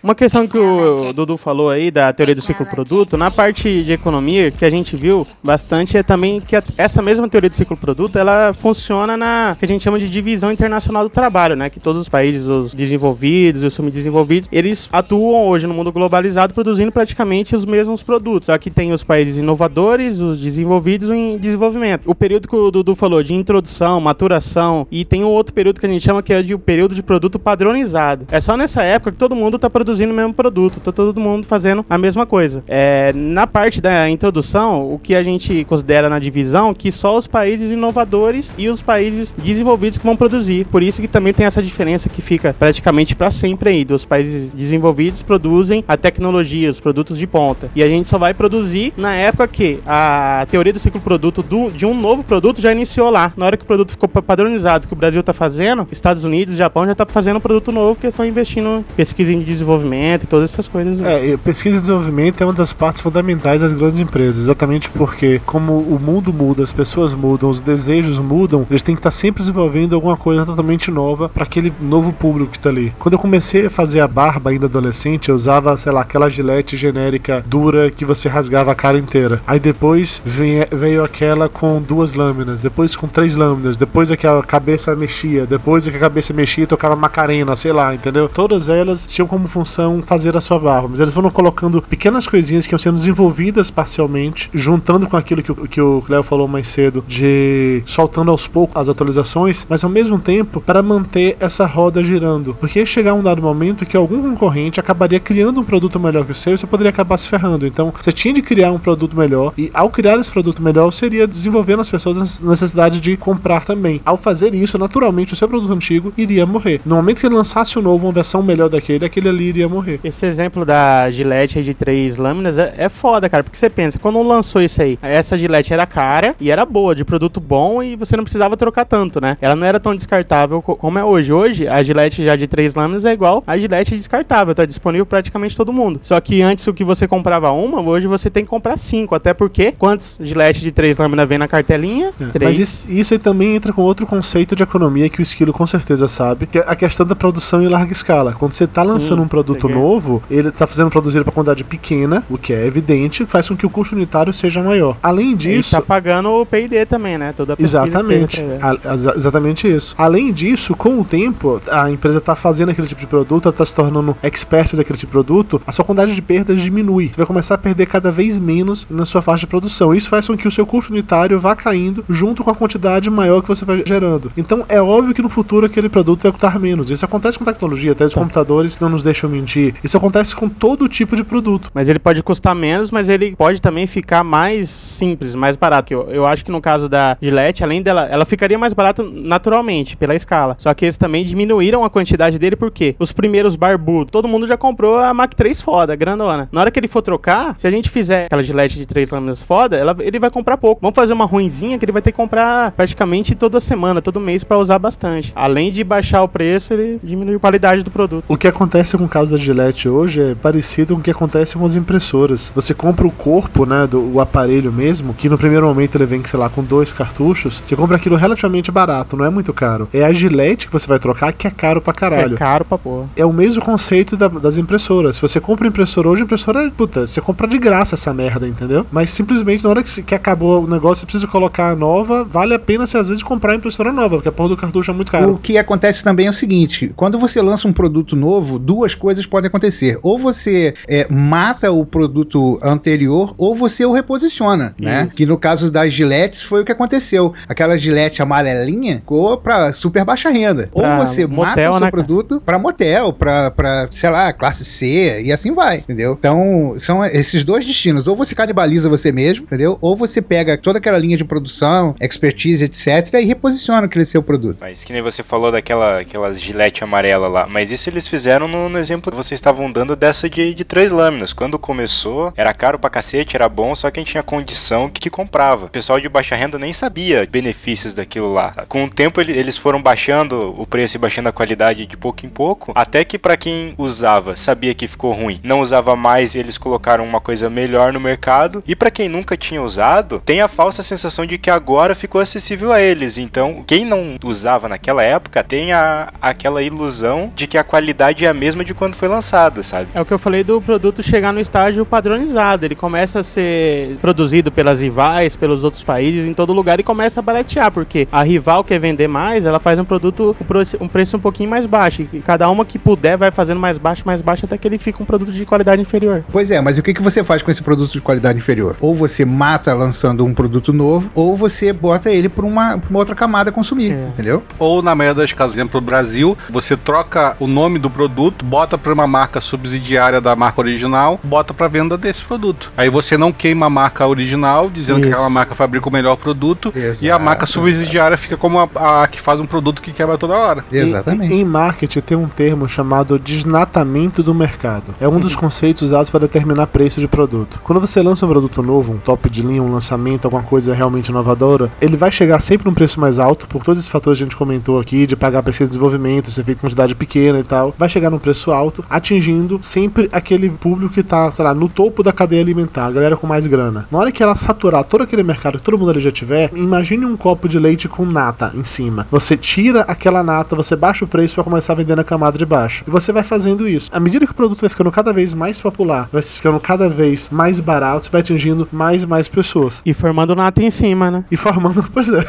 Speaker 1: Uma questão que o Dudu falou aí da teoria do ciclo produto, na parte de economia que a gente viu bastante é também que essa mesma teoria do ciclo produto, ela funciona na que a gente chama de divisão internacional do trabalho, né? Que todos os países, os desenvolvidos e os subdesenvolvidos, eles atuam hoje no mundo globalizado produzindo praticamente os mesmos produtos. Aqui tem os países inovadores, os desenvolvidos em desenvolvimento. O período que o Dudu falou de introdução, maturação e tem um outro período que a gente chama que é de o período de produto padronizado. É só nessa época que todo mundo está produzindo produzindo o mesmo produto, tá todo mundo fazendo a mesma coisa. É, na parte da introdução, o que a gente considera na divisão, que só os países inovadores e os países desenvolvidos que vão produzir. Por isso que também tem essa diferença que fica praticamente para sempre aí. Dos países desenvolvidos produzem a tecnologia, os produtos de ponta. E a gente só vai produzir na época que a teoria do ciclo produto do, de um novo produto já iniciou lá. Na hora que o produto ficou padronizado, que o Brasil está fazendo, Estados Unidos, Japão já está fazendo um produto novo que estão investindo pesquisa em desenvolvimento desenvolvimento e todas essas coisas.
Speaker 2: É, pesquisa e desenvolvimento é uma das partes fundamentais das grandes empresas, exatamente porque como o mundo muda, as pessoas mudam, os desejos mudam, eles têm que estar sempre desenvolvendo alguma coisa totalmente nova para aquele novo público que está ali. Quando eu comecei a fazer a barba ainda adolescente, eu usava, sei lá, aquela gilete genérica dura que você rasgava a cara inteira. Aí depois veio aquela com duas lâminas, depois com três lâminas, depois é que a cabeça mexia, depois é que a cabeça mexia e tocava macarena, sei lá, entendeu? Todas elas tinham como função fazer a sua barba, mas eles foram colocando pequenas coisinhas que iam sendo desenvolvidas parcialmente, juntando com aquilo que, que o Cleo falou mais cedo, de soltando aos poucos as atualizações, mas ao mesmo tempo para manter essa roda girando. Porque chegar um dado momento que algum concorrente acabaria criando um produto melhor que o seu e você poderia acabar se ferrando. Então você tinha de criar um produto melhor e ao criar esse produto melhor seria desenvolvendo as pessoas a necessidade de comprar também. Ao fazer isso, naturalmente o seu produto antigo iria morrer. No momento que ele lançasse um novo, uma versão melhor daquele, aquele ali iria morrer.
Speaker 1: Esse exemplo da Gillette de três lâminas é, é foda, cara, porque você pensa, quando lançou isso aí, essa Gillette era cara e era boa, de produto bom e você não precisava trocar tanto, né? Ela não era tão descartável como é hoje. Hoje, a Gillette já de três lâminas é igual a Gillette descartável, tá disponível praticamente todo mundo. Só que antes o que você comprava uma, hoje você tem que comprar cinco, até porque quantos Gillette de três lâminas vem na cartelinha?
Speaker 2: É, três. Mas isso, isso aí também entra com outro conceito de economia que o Esquilo com certeza sabe, que é a questão da produção em larga escala. Quando você está lançando Sim, um produto peguei. novo, ele está fazendo produzir para quantidade pequena, o que é evidente, faz com que o custo unitário seja maior. Além disso,
Speaker 1: está pagando o P&D também, né?
Speaker 2: Toda a exatamente, a, exatamente isso. Além disso, com o tempo, a empresa está fazendo aquele tipo de produto, está se tornando expert daquele tipo de produto, a sua quantidade de perdas diminui. Você vai começar a perder cada vez menos na sua faixa de produção. Isso faz com que o seu custo unitário vá caindo junto com a quantidade maior que você vai gerando. Então é óbvio que no futuro aquele produto vai custar menos. Isso acontece com tecnologia, até os tá. computadores não nos deixam mentir. Isso acontece com todo tipo de produto.
Speaker 1: Mas ele pode custar menos, mas ele pode também ficar mais simples, mais barato. Eu, eu acho que no caso da Gillette, além dela, ela ficaria mais barato naturalmente, pela escala. Só que eles também diminuíram a quantidade dele porque os primeiros barbudos, todo mundo já comprou a Mac 3 foda, grandona. Na hora que ele for trocar, se a gente fizer aquela Gillette de três lâminas foda, ela, ele vai comprar pouco. Vamos fazer uma ruinzinha que ele vai ter que comprar praticamente toda semana, todo mês para usar bastante. Além de baixar o preço, ele diminui a qualidade do produto.
Speaker 2: O que acontece com o caso da Gillette hoje é parecido com o que acontece com as impressoras. Você compra o corpo, né, do o aparelho mesmo, que no primeiro momento ele vem, sei lá, com dois cartuchos. Você compra aquilo relativamente barato, não é muito caro. É a Gillette que você vai trocar que é caro pra caralho.
Speaker 1: É caro pra porra.
Speaker 2: É o mesmo conceito da, das impressoras. Se você compra impressora hoje, impressora, puta, você compra de graça essa merda, entendeu? Mas simplesmente na hora que, que acabou o negócio, você precisa colocar a nova, vale a pena você às vezes comprar a impressora nova, porque a porra do cartucho é muito caro.
Speaker 5: O que acontece também é o seguinte: quando você lança um produto novo, duas coisas podem acontecer. Ou você é, mata o produto anterior, ou você o reposiciona, né? Isso. né? Que no caso das giletes foi o que aconteceu. Aquela gilete amarelinha ficou pra super baixa renda. Pra ou você motel, mata o seu né, produto para motel, pra, pra, sei lá, classe C, e assim vai, entendeu? Então, são esses dois destinos. Ou você canibaliza você mesmo, entendeu? Ou você pega toda aquela linha de produção, expertise, etc., e reposiciona aquele seu produto.
Speaker 4: Mas que nem você falou daquela aquelas gilete amarela lá. Mas isso eles fizeram no, no exemplo que vocês estavam dando dessa de, de três lâminas. Quando começou, era caro pra cacete, era bom, só que a gente tinha condição que, que comprava. O pessoal de baixa renda nem sabia benefícios daquilo lá. Com o tempo ele, eles foram baixando o preço e baixando a qualidade de pouco em pouco, até que para quem usava, sabia que ficou ruim, não usava mais, eles colocaram uma coisa melhor no mercado. E para quem nunca tinha usado, tem a falsa sensação de que agora ficou acessível a eles. Então, quem não usava naquela época tem a, aquela ilusão de que a qualidade é a mesma de quando foi lançado, sabe?
Speaker 1: É o que eu falei do produto chegar no estágio padronizado. Ele começa a ser produzido pelas rivais, pelos outros países, em todo lugar e começa a baratear, porque a rival quer vender mais, ela faz um produto um preço um pouquinho mais baixo. E cada uma que puder vai fazendo mais baixo, mais baixo, até que ele fica um produto de qualidade inferior.
Speaker 5: Pois é, mas o que, que você faz com esse produto de qualidade inferior? Ou você mata lançando um produto novo, ou você bota ele para uma, uma, outra camada consumir, é. entendeu?
Speaker 7: Ou na maioria das casos, exemplo, no Brasil, você troca o nome do produto, bota para uma marca subsidiária da marca original, bota para venda desse produto. Aí você não queima a marca original, dizendo Isso. que aquela marca fabrica o melhor produto, Exato. e a marca subsidiária fica como a, a, que faz um produto que quebra toda hora.
Speaker 2: Exatamente. Em, em marketing tem um termo chamado desnatamento do mercado. É um uhum. dos conceitos usados para determinar preço de produto. Quando você lança um produto novo, um top de linha, um lançamento, alguma coisa realmente inovadora, ele vai chegar sempre num preço mais alto por todos esses fatores que a gente comentou aqui, de pagar pesquisa de desenvolvimento, ser feito em quantidade pequena e tal. Vai chegar num preço alto alto, atingindo sempre aquele público que tá, sei lá, no topo da cadeia alimentar, a galera com mais grana. Na hora que ela saturar todo aquele mercado que todo mundo ali já tiver, imagine um copo de leite com nata em cima. Você tira aquela nata, você baixa o preço para começar a vender na camada de baixo. E você vai fazendo isso. À medida que o produto vai ficando cada vez mais popular, vai ficando cada vez mais barato, você vai atingindo mais e mais pessoas.
Speaker 1: E formando nata em cima, né?
Speaker 2: E formando, pois é.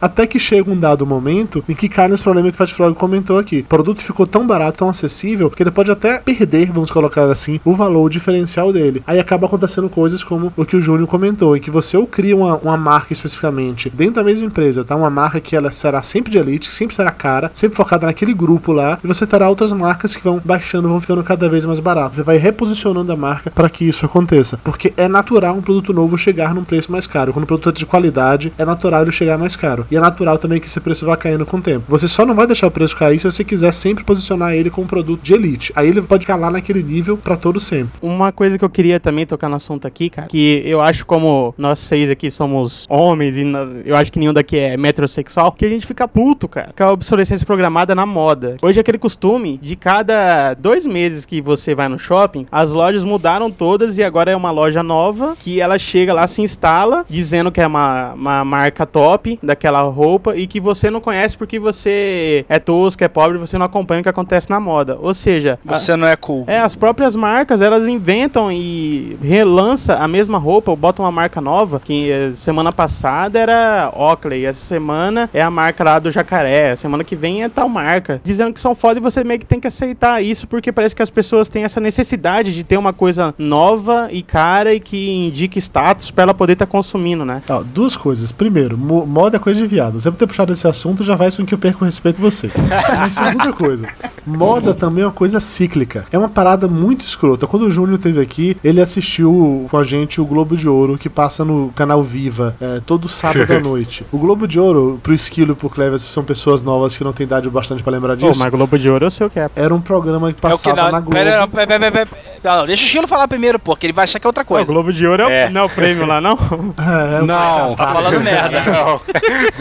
Speaker 2: Até que chega um dado momento em que cai nesse problema que o Fat Frog comentou aqui. O produto ficou tão barato, tão acessível, que ele pode até perder, vamos colocar assim, o valor diferencial dele. Aí acaba acontecendo coisas como o que o Júnior comentou, em que você ou cria uma, uma marca especificamente dentro da mesma empresa, tá? Uma marca que ela será sempre de elite, sempre será cara, sempre focada naquele grupo lá, e você terá outras marcas que vão baixando, vão ficando cada vez mais baratas. Você vai reposicionando a marca para que isso aconteça, porque é natural um produto novo chegar num preço mais caro. Quando o produto é de qualidade, é natural ele chegar mais caro. E é natural também que esse preço vá caindo com o tempo. Você só não vai deixar o preço cair se você quiser sempre posicionar ele como um produto de elite. Aí ele pode lá naquele nível para todo sempre.
Speaker 1: Uma coisa que eu queria também tocar no assunto aqui, cara, que eu acho como nós seis aqui somos homens e eu acho que nenhum daqui é metrosexual, que a gente fica puto, cara, com a obsolescência programada na moda. Hoje é aquele costume de cada dois meses que você vai no shopping, as lojas mudaram todas e agora é uma loja nova que ela chega lá, se instala, dizendo que é uma, uma marca top daquela roupa e que você não conhece porque você é tosco, é pobre, você não acompanha o que acontece na moda. Ou seja,
Speaker 3: você a, não é cool.
Speaker 1: É, as próprias marcas, elas inventam e relança a mesma roupa, ou botam uma marca nova, que eh, semana passada era Oakley, essa semana é a marca lá do Jacaré, semana que vem é tal marca. Dizendo que são foda e você meio que tem que aceitar isso, porque parece que as pessoas têm essa necessidade de ter uma coisa nova e cara e que indique status para ela poder estar tá consumindo, né?
Speaker 2: Ó, duas coisas. Primeiro, moda é coisa de viado. Por ter puxado esse assunto já faz com que eu perca o respeito de você. Mas segunda coisa, moda também é uma coisa cíclica. É uma parada muito escrota. Quando o Júnior teve aqui, ele assistiu com a gente o Globo de Ouro, que passa no canal Viva, é, todo sábado à noite. O Globo de Ouro, pro Esquilo e pro Cleves, são pessoas novas que não têm idade bastante para lembrar disso. Pô,
Speaker 1: mas Globo de Ouro eu sei o que é.
Speaker 2: Era um programa que passava é que não, na Globo. Pera, pera,
Speaker 3: pera, pera, não, deixa o Esquilo falar primeiro, pô, que ele vai achar que é outra coisa.
Speaker 1: o Globo de Ouro é, é. não é o prêmio lá, não?
Speaker 3: É, não, tá falando merda. Não.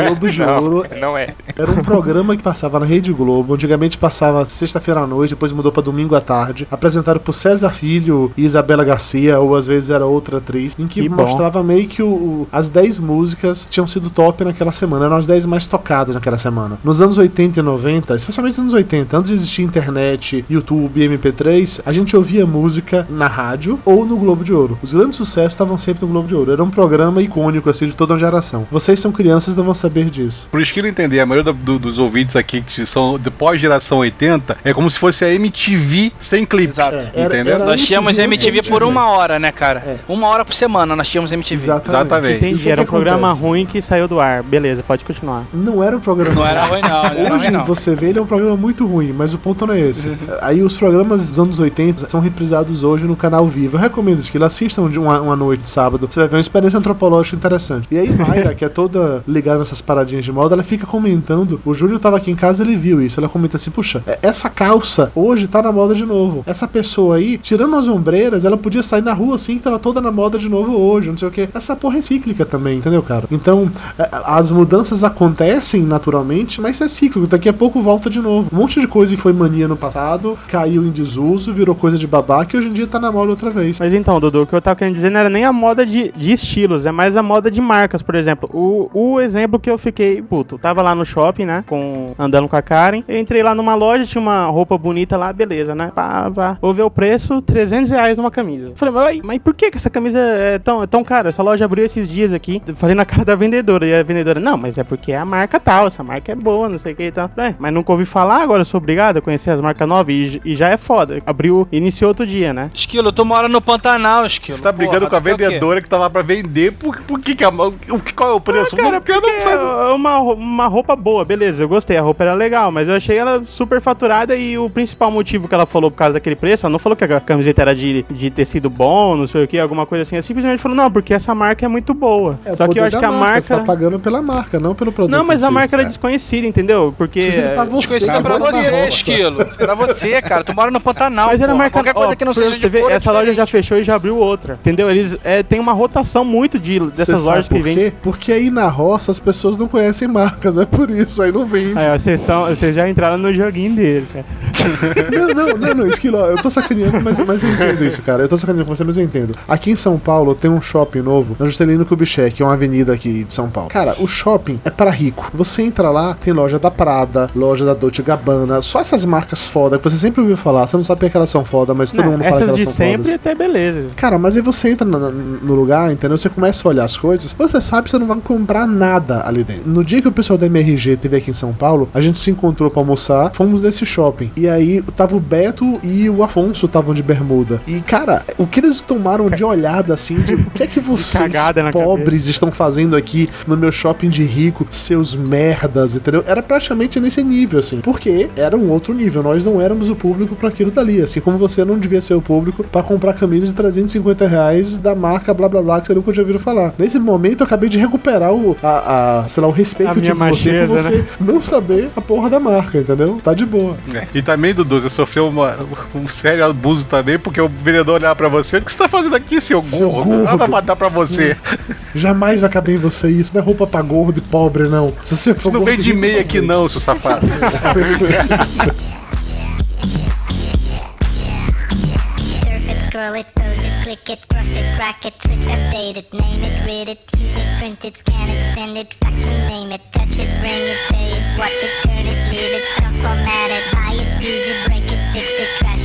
Speaker 2: Globo de Ouro
Speaker 4: não é.
Speaker 2: Era um programa que passava na Rede Globo, antigamente passava sexta-feira à noite, depois mudou para domingo à tarde, apresentado por César Filho e Isabela Garcia, ou às vezes era outra atriz, em que, que mostrava meio que o, o, as 10 músicas tinham sido top naquela semana, eram as 10 mais tocadas naquela semana. Nos anos 80 e 90, especialmente nos anos 80, antes de existir internet, YouTube, MP3, a gente ouvia música na rádio ou no Globo de Ouro. Os grandes sucessos estavam sempre no Globo de Ouro. Era um programa icônico assim de toda uma geração. Vocês são crianças não vão saber disso.
Speaker 7: Por isso que eu entender, a maioria do, do, dos ouvintes aqui que são de pós-geração 80 é como se fosse a MTV sem clipe.
Speaker 3: Exato. É, entendeu? Era, era nós tínhamos MTV, MTV por uma hora, né, cara? É. Uma hora por semana nós tínhamos MTV.
Speaker 1: Exatamente. Exatamente. Entendi. Era um programa ruim que saiu do ar. Beleza, pode continuar.
Speaker 2: Não era um programa
Speaker 3: Não era ruim, não.
Speaker 2: Hoje
Speaker 3: ruim, não.
Speaker 2: você vê, ele é um programa muito ruim, mas o ponto não é esse. Uhum. Aí os programas dos anos 80 são reprisados hoje no canal Vivo. Eu recomendo isso, que eles assistam de uma, uma noite de sábado. Você vai ver uma experiência antropológica interessante. E aí, Mayra, que é toda ligada nessas paradinhas de moda, ela fica comentando. O Júlio tava aqui em casa ele viu isso. Ela comenta assim: puxa, é, essa calça hoje tá na moda de novo. Essa pessoa aí, tirando as ombreiras, ela podia sair na rua assim, que tava toda na moda de novo hoje, não sei o que. Essa porra é cíclica também, entendeu, cara? Então, é, as mudanças acontecem naturalmente, mas é cíclico. Daqui a pouco volta de novo. Um monte de coisa que foi mania no passado, caiu em desuso, virou coisa de babá, que hoje em dia tá na moda outra vez.
Speaker 1: Mas então, Dudu, o que eu tava querendo dizer não era nem a moda de, de estilos, é mais a moda de marcas, por exemplo. O, o exemplo que eu fiquei, puto, tava lá no shopping, né? Com, andando com a Karen. Eu entrei lá numa loja, tinha uma roupa bonita lá, beleza, né? Pá, pá. Vou ver o preço, 300 reais numa camisa. Falei, mas, mas por que, que essa camisa é tão, é tão cara? Essa loja abriu esses dias aqui. Falei na cara da vendedora. E a vendedora, não, mas é porque é a marca tal, essa marca é boa, não sei o que e tal. É, mas nunca ouvi falar, agora eu sou obrigado a conhecer as marcas novas e, e já é foda. Abriu, iniciou outro dia, né?
Speaker 3: Esquilo, tu mora no Pantanal, Esquilo.
Speaker 7: Você tá brigando Porra, com a vendedora que tá lá pra vender, por, por que que a, o, qual é o preço?
Speaker 1: Ah, cara, porque é uma, uma roupa boa, beleza, eu gostei, a roupa era legal, mas eu achei ela super faturada e o principal motivo que ela falou por causa daquele preço, ela não falou que a camiseta era de, de tecido bom, não sei o que, alguma coisa assim, ela simplesmente falou, não, porque essa marca é muito boa. É, Só que eu acho que a marca... Você
Speaker 2: tá pagando pela marca, não pelo produto.
Speaker 1: Não, mas a marca era desconhecida, entendeu? Porque...
Speaker 3: Pra você, desconhecida pra você, Esquilo. Pra você, cara, tu mora no Pantanal,
Speaker 1: Mas era marca... Qualquer coisa que não seja você ver, essa loja já fechou e já abriu outra, entendeu? Eles é, tem uma rotação muito de, dessas lojas que vendem.
Speaker 2: Porque aí na roça as pessoas não conhecem marcas, é por isso, aí não vende.
Speaker 1: Aí, vocês já entraram no joguinho deles, cara.
Speaker 2: Não, não, não, não, Esquilo, eu tô sacaneando, mas, mas eu entendo isso, cara. Eu tô sacaneando com você, mas eu entendo. Aqui em São Paulo tem um shopping novo, na Juscelino Kubitschek, que é uma avenida aqui de São Paulo. Cara, o shopping é para rico. Você entra lá, tem loja da Prada, loja da Dolce Gabbana, só essas marcas foda que você sempre ouviu falar. Você não sabe que elas são foda, mas todo
Speaker 1: Não,
Speaker 2: mundo fala
Speaker 1: essas
Speaker 2: que elas
Speaker 1: de
Speaker 2: são
Speaker 1: sempre
Speaker 2: fodas.
Speaker 1: até beleza.
Speaker 2: Cara, mas aí você entra na- no lugar, entendeu? Você começa a olhar as coisas, você sabe que você não vai comprar nada ali dentro. No dia que o pessoal da MRG teve aqui em São Paulo, a gente se encontrou pra almoçar, fomos nesse shopping. E aí tava o Beto e o Afonso estavam de bermuda. E, cara, o que eles tomaram de olhada assim, de o que é que vocês pobres estão fazendo aqui no meu shopping de rico, seus merdas, entendeu? Era praticamente nesse nível, assim. Porque era um outro nível. Nós não éramos o público pra aquilo dali. Assim como você não devia ser o público pra comprar camisa de 350 reais da marca blá blá blá que você nunca tinha ouvido falar. Nesse momento eu acabei de recuperar o, a, a, sei lá, o respeito
Speaker 1: A
Speaker 2: de
Speaker 1: minha
Speaker 2: você você
Speaker 1: né?
Speaker 2: não saber a porra da marca, entendeu? Tá de boa.
Speaker 7: É. E também, Dudu, você sofreu uma- um sério abuso também, porque o vendedor olhava pra você, o que você tá fazendo aqui, seu
Speaker 2: Seu
Speaker 7: gordo?
Speaker 2: gordo.
Speaker 7: Nada pra dar pra você.
Speaker 2: Jamais vai caber em você isso. Não é roupa pra gordo e pobre, não. Se você for
Speaker 7: Não vem de meia aqui não, seu safado.
Speaker 6: Surf it, scroll it, click it, cross it, crack it, twitch, update it, name it, read it, use it, print it, scan it, send it, fax, rename it, touch it, bring it, pay it, watch it, turn it, leave it, stop, format it, buy it, use it, break it, fix it, trash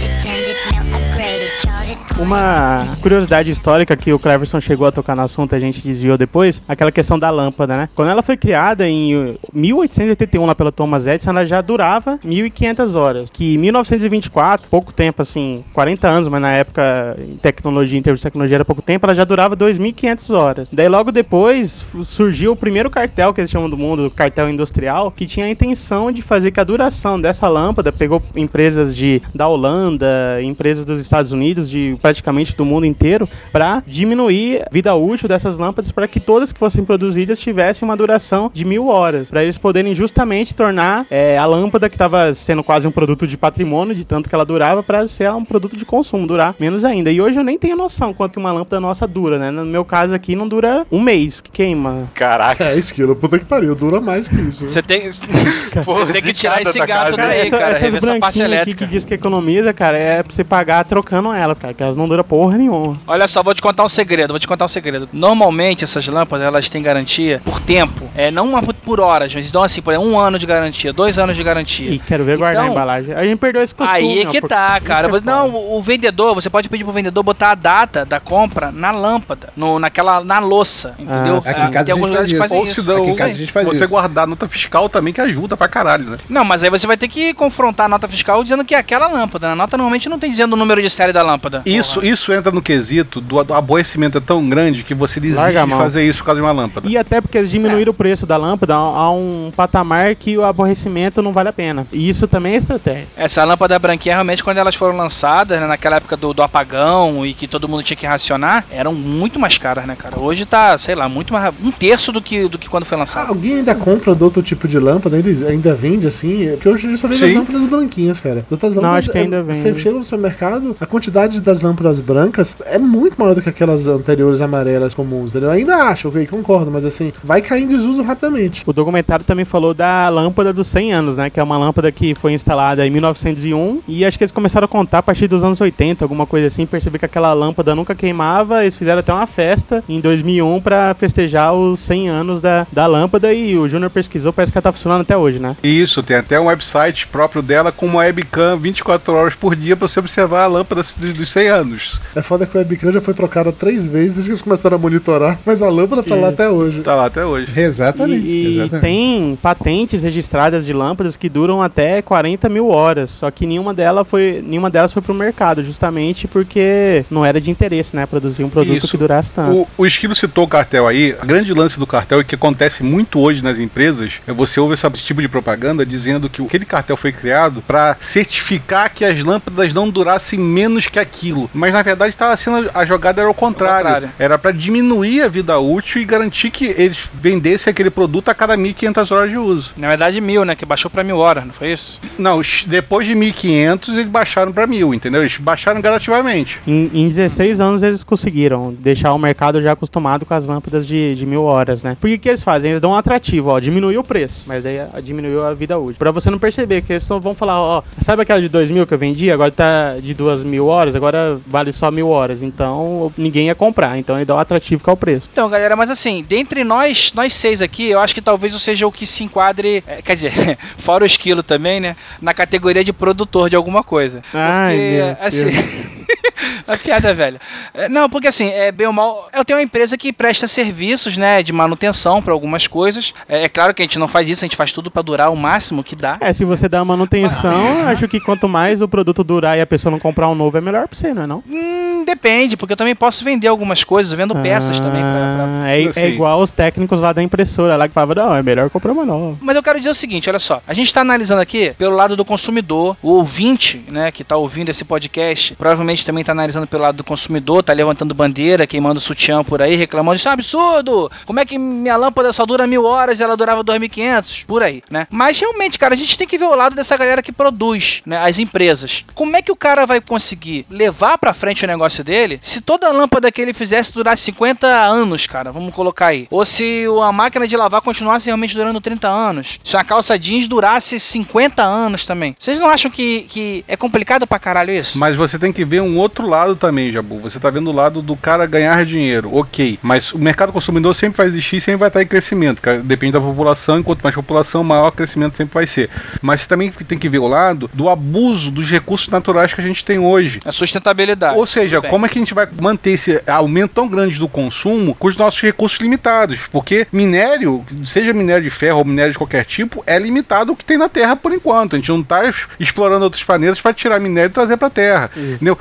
Speaker 1: Uma curiosidade histórica que o Cleverson chegou a tocar no assunto, a gente desviou depois, aquela questão da lâmpada, né? Quando ela foi criada em 1881 lá pela Thomas Edison, ela já durava 1500 horas. Que em 1924, pouco tempo assim, 40 anos, mas na época em tecnologia, em termos de tecnologia era pouco tempo, ela já durava 2500 horas. Daí logo depois surgiu o primeiro cartel que eles chamam do mundo, cartel industrial, que tinha a intenção de fazer que a duração dessa lâmpada pegou empresas de da Holanda, empresas dos Estados Unidos, de praticamente do mundo inteiro, para diminuir a vida útil dessas lâmpadas para que todas que fossem produzidas tivessem uma duração de mil horas, para eles poderem justamente tornar é, a lâmpada que estava sendo quase um produto de patrimônio, de tanto que ela durava, para ser um produto de consumo, durar menos ainda. E hoje eu nem tenho noção quanto que uma lâmpada nossa dura, né? No meu caso aqui não dura um mês que queima.
Speaker 4: Caraca.
Speaker 2: É, esquilo, puta que pariu, dura mais que isso.
Speaker 3: Você tem, tem que tirar esse gato
Speaker 4: casa.
Speaker 3: daí,
Speaker 1: Essa-
Speaker 3: cara.
Speaker 1: essas
Speaker 3: rever essa parte
Speaker 1: branquinhas aqui
Speaker 3: elétrica.
Speaker 1: que diz que economiza, cara, é pra você pagar trocando elas, cara, que elas não duram porra nenhuma.
Speaker 3: Olha só, vou te contar um segredo, vou te contar um segredo. Normalmente essas lâmpadas, elas têm garantia por tempo. É, não uma por horas, mas dão assim, por exemplo, um ano de garantia, dois anos de garantia.
Speaker 1: E quero ver guardar a
Speaker 3: Então,
Speaker 1: embalagem. A gente perdeu esse costume.
Speaker 3: Aí é que tá, cara.
Speaker 1: que é
Speaker 3: Não,
Speaker 1: foda.
Speaker 3: o vendedor, você pode pedir pro vendedor botar a data da compra na lâmpada, no, naquela, na louça, entendeu?
Speaker 1: Ah.
Speaker 5: Aqui em casa
Speaker 3: tem
Speaker 5: a gente
Speaker 3: alguns lugares que
Speaker 5: faz
Speaker 3: fazem
Speaker 7: Ou
Speaker 3: isso.
Speaker 7: não,
Speaker 5: Aqui em casa a gente faz
Speaker 7: você
Speaker 5: isso.
Speaker 7: guardar nota fiscal também que ajuda pra caralho, né?
Speaker 3: Não, mas aí você vai ter que confrontar a nota fiscal dizendo que é aquela lâmpada. né? A nota normalmente não tem dizendo o número de série da lâmpada.
Speaker 7: Isso, isso entra no quesito do, do aborrecimento é tão grande que você desiste de fazer isso por causa de uma lâmpada.
Speaker 1: E até porque eles diminuíram o preço da lâmpada a a um patamar que o aborrecimento não vale a pena. E isso também é estratégia.
Speaker 3: Essa lâmpada branquinha, realmente, quando elas foram lançadas, né, naquela época do, do apagão e que todo mundo tinha que racionar, eram muito mais caras, né, cara? Hoje tá, sei lá, muito mais. um terço do que, do que quando foi
Speaker 2: Ah,
Speaker 3: lançado.
Speaker 2: alguém ainda compra do outro tipo de lâmpada? Eles ainda vende assim? Porque hoje eu só vejo as lâmpadas branquinhas, cara. Outras
Speaker 1: Não,
Speaker 2: lâmpadas,
Speaker 1: acho que
Speaker 2: é-
Speaker 1: ainda vende.
Speaker 2: Você chega no supermercado, a quantidade das lâmpadas brancas é muito maior do que aquelas anteriores amarelas comuns. Eu ainda acho, ok, concordo, mas assim, vai cair em desuso rapidamente.
Speaker 1: O documentário também falou da lâmpada dos 100 anos, né? Que é uma lâmpada que foi instalada em 1901 e acho que eles começaram a contar a partir dos anos 80, alguma coisa assim. Percebi que aquela lâmpada nunca queimava. Eles fizeram até uma festa em 2001 para festejar os 100 anos da, da lâmpada e o Júnior pesquisou, parece que ela tá funcionando até hoje, né?
Speaker 7: Isso, tem até um website próprio dela com uma webcam 24 horas por dia para você observar a lâmpada dos 100 anos.
Speaker 2: É foda que o webcam já foi trocada três vezes desde que eles começaram a monitorar, mas a lâmpada tá
Speaker 1: Isso.
Speaker 2: lá até hoje.
Speaker 7: Tá lá até hoje.
Speaker 5: Exatamente.
Speaker 1: E,
Speaker 5: exatamente.
Speaker 1: tem patentes registradas de lâmpadas que duram até 40 mil horas, só que nenhuma, dela foi, nenhuma delas foi pro mercado, justamente porque não era de interesse, né? Produzir um produto
Speaker 7: Isso.
Speaker 1: que durasse tanto.
Speaker 7: O, o Esquilo citou o cartel aí, o grande lance do cartel e que acontece muito hoje nas empresas, é você ouve esse tipo de propaganda dizendo que aquele cartel foi criado para certificar que as lâmpadas não durassem menos que aquilo quilo. Mas na verdade estava sendo a jogada era o contrário.
Speaker 3: contrário.
Speaker 7: Era para diminuir a vida útil e garantir que eles vendessem aquele produto a cada 1.500 horas de uso.
Speaker 3: Na verdade, mil, né? Que baixou pra mil horas, não foi isso?
Speaker 7: Não, depois de 1.500 eles baixaram para 1.000, entendeu? Eles baixaram gradativamente.
Speaker 1: Em, em 16 anos eles conseguiram deixar o mercado já acostumado com as lâmpadas de, de mil horas, né? Por que, que eles fazem? Eles dão um atrativo, ó, diminuiu o preço, mas daí ah, diminuiu a vida útil. Pra você não perceber, que eles só vão falar, ó, sabe aquela de 2 mil que eu vendi? Agora tá de duas mil horas, agora vale só mil horas. Então ninguém ia comprar, então ele dá o atrativo que é o preço.
Speaker 3: Então, galera, mas assim, dentre nós, nós seis aqui, eu acho que talvez eu seja o que se enquadre, é, quer dizer, fora o esquilo também, né? Na categoria de produtor de alguma coisa.
Speaker 1: Ai,
Speaker 3: Porque, assim. A piada é velha. É, Não, porque assim, é bem ou mal. Eu tenho uma empresa que presta serviços, né, de manutenção para algumas coisas. É, é claro que a gente não faz isso, a gente faz tudo para durar o máximo que dá.
Speaker 1: É, se você dá manutenção, acho que quanto mais o produto durar e a pessoa não comprar um novo, é melhor pra você, não é não?
Speaker 3: Hum, depende, porque eu também posso vender algumas coisas, vendo peças também. pra- pra-
Speaker 1: Ah, é, é igual os técnicos lá da impressora lá que falavam, não, é melhor comprar uma nova.
Speaker 3: Mas eu quero dizer o seguinte, olha só. A gente está analisando aqui pelo lado do consumidor, o ouvinte, né, que está ouvindo esse podcast, provavelmente também está analisando pelo lado do consumidor, tá levantando bandeira, queimando sutiã por aí, reclamando, isso é um absurdo! Como é que minha lâmpada só dura mil horas e ela durava 2.500? Por aí, né? Mas realmente, cara, a gente tem que ver o lado dessa galera que produz, né, as empresas. Como é que o cara vai conseguir levar pra frente o negócio dele se toda a lâmpada que ele fizesse durasse 50 anos, cara? Vamos colocar aí. Ou se a máquina de lavar continuasse realmente durando 30 anos. Se a calça jeans durasse 50 anos também. Vocês não acham que, que é complicado pra caralho isso?
Speaker 7: Mas você tem que ver um outro lado também, Jabu. Você tá vendo o lado do cara ganhar dinheiro, ok. Mas o mercado consumidor sempre vai existir, sempre vai estar em crescimento. Depende da população, e quanto mais população, maior crescimento sempre vai ser. Mas você também tem que ver o lado do abuso dos recursos naturais que a gente tem hoje.
Speaker 3: A sustentabilidade.
Speaker 7: Ou seja, como é que a gente vai manter esse aumento tão grande do consumo com os nossos recursos limitados? Porque minério, seja minério de ferro ou minério de qualquer tipo, é limitado o que tem na Terra por enquanto. A gente não está explorando outros planetas para tirar minério e trazer para a Terra.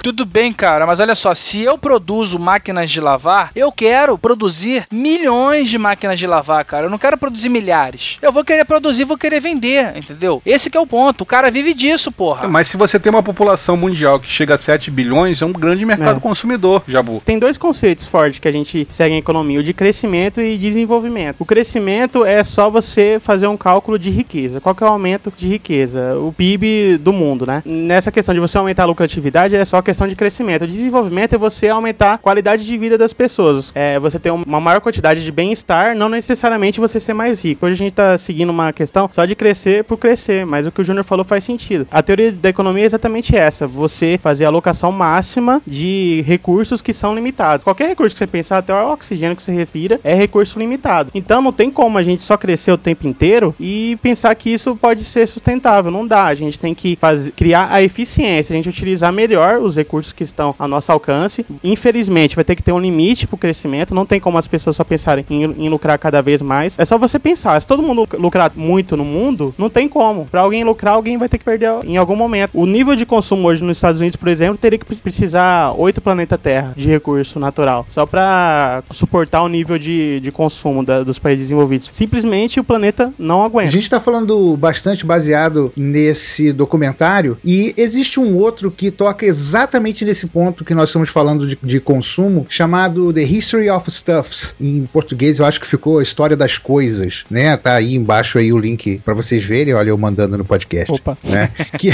Speaker 3: Tudo bem, cara, mas olha só, se eu produzo máquinas de lavar, eu quero produzir milhões de máquinas de lavar, cara. Eu não quero produzir milhares. Eu vou querer produzir, vou querer vender, entendeu? Esse que é o ponto. O cara vive disso, porra.
Speaker 7: Mas se você tem uma população mundial que chega a 7 bilhões, é um grande mercado
Speaker 1: É.
Speaker 7: consumidor, Jabu.
Speaker 1: Tem dois conceitos fortes que a gente segue em economia, o de crescimento e desenvolvimento. O crescimento é só você fazer um cálculo de riqueza. Qual que é o aumento de riqueza? O PIB do mundo, né? Nessa questão de você aumentar a lucratividade é só questão de crescimento. O desenvolvimento é você aumentar a qualidade de vida das pessoas. É você ter uma maior quantidade de bem-estar, não necessariamente você ser mais rico. Hoje a gente tá seguindo uma questão só de crescer por crescer, mas o que o Júnior falou faz sentido. A teoria da economia é exatamente essa: você fazer a alocação máxima de recursos que são limitados. Qualquer recurso que você pensar, até o oxigênio que você respira, é recurso limitado. Então não tem como a gente só crescer o tempo inteiro e pensar que isso pode ser sustentável. Não dá. A gente tem que fazer, criar a eficiência, a gente utilizar melhor os recursos que estão ao nosso alcance. Infelizmente, vai ter que ter um limite pro crescimento. Não tem como as pessoas só pensarem em, em lucrar cada vez mais. É só você pensar. Se todo mundo lucrar muito no mundo, não tem como. Para alguém lucrar, alguém vai ter que perder em algum momento. O nível de consumo hoje nos Estados Unidos, por exemplo, teria que pre- precisar oito planeta Terra de recurso natural, só para suportar o nível de, de consumo da- dos países desenvolvidos. Simplesmente o planeta não
Speaker 5: A
Speaker 1: aguenta.
Speaker 5: gente está falando bastante baseado nesse documentário e existe um outro que toca exatamente nesse ponto que nós estamos falando de, de consumo, chamado The History of Stuffs. Em português eu acho que ficou a História das Coisas, né? Tá aí embaixo aí o link para vocês verem, olha eu mandando no podcast.
Speaker 1: Opa.
Speaker 5: né? que,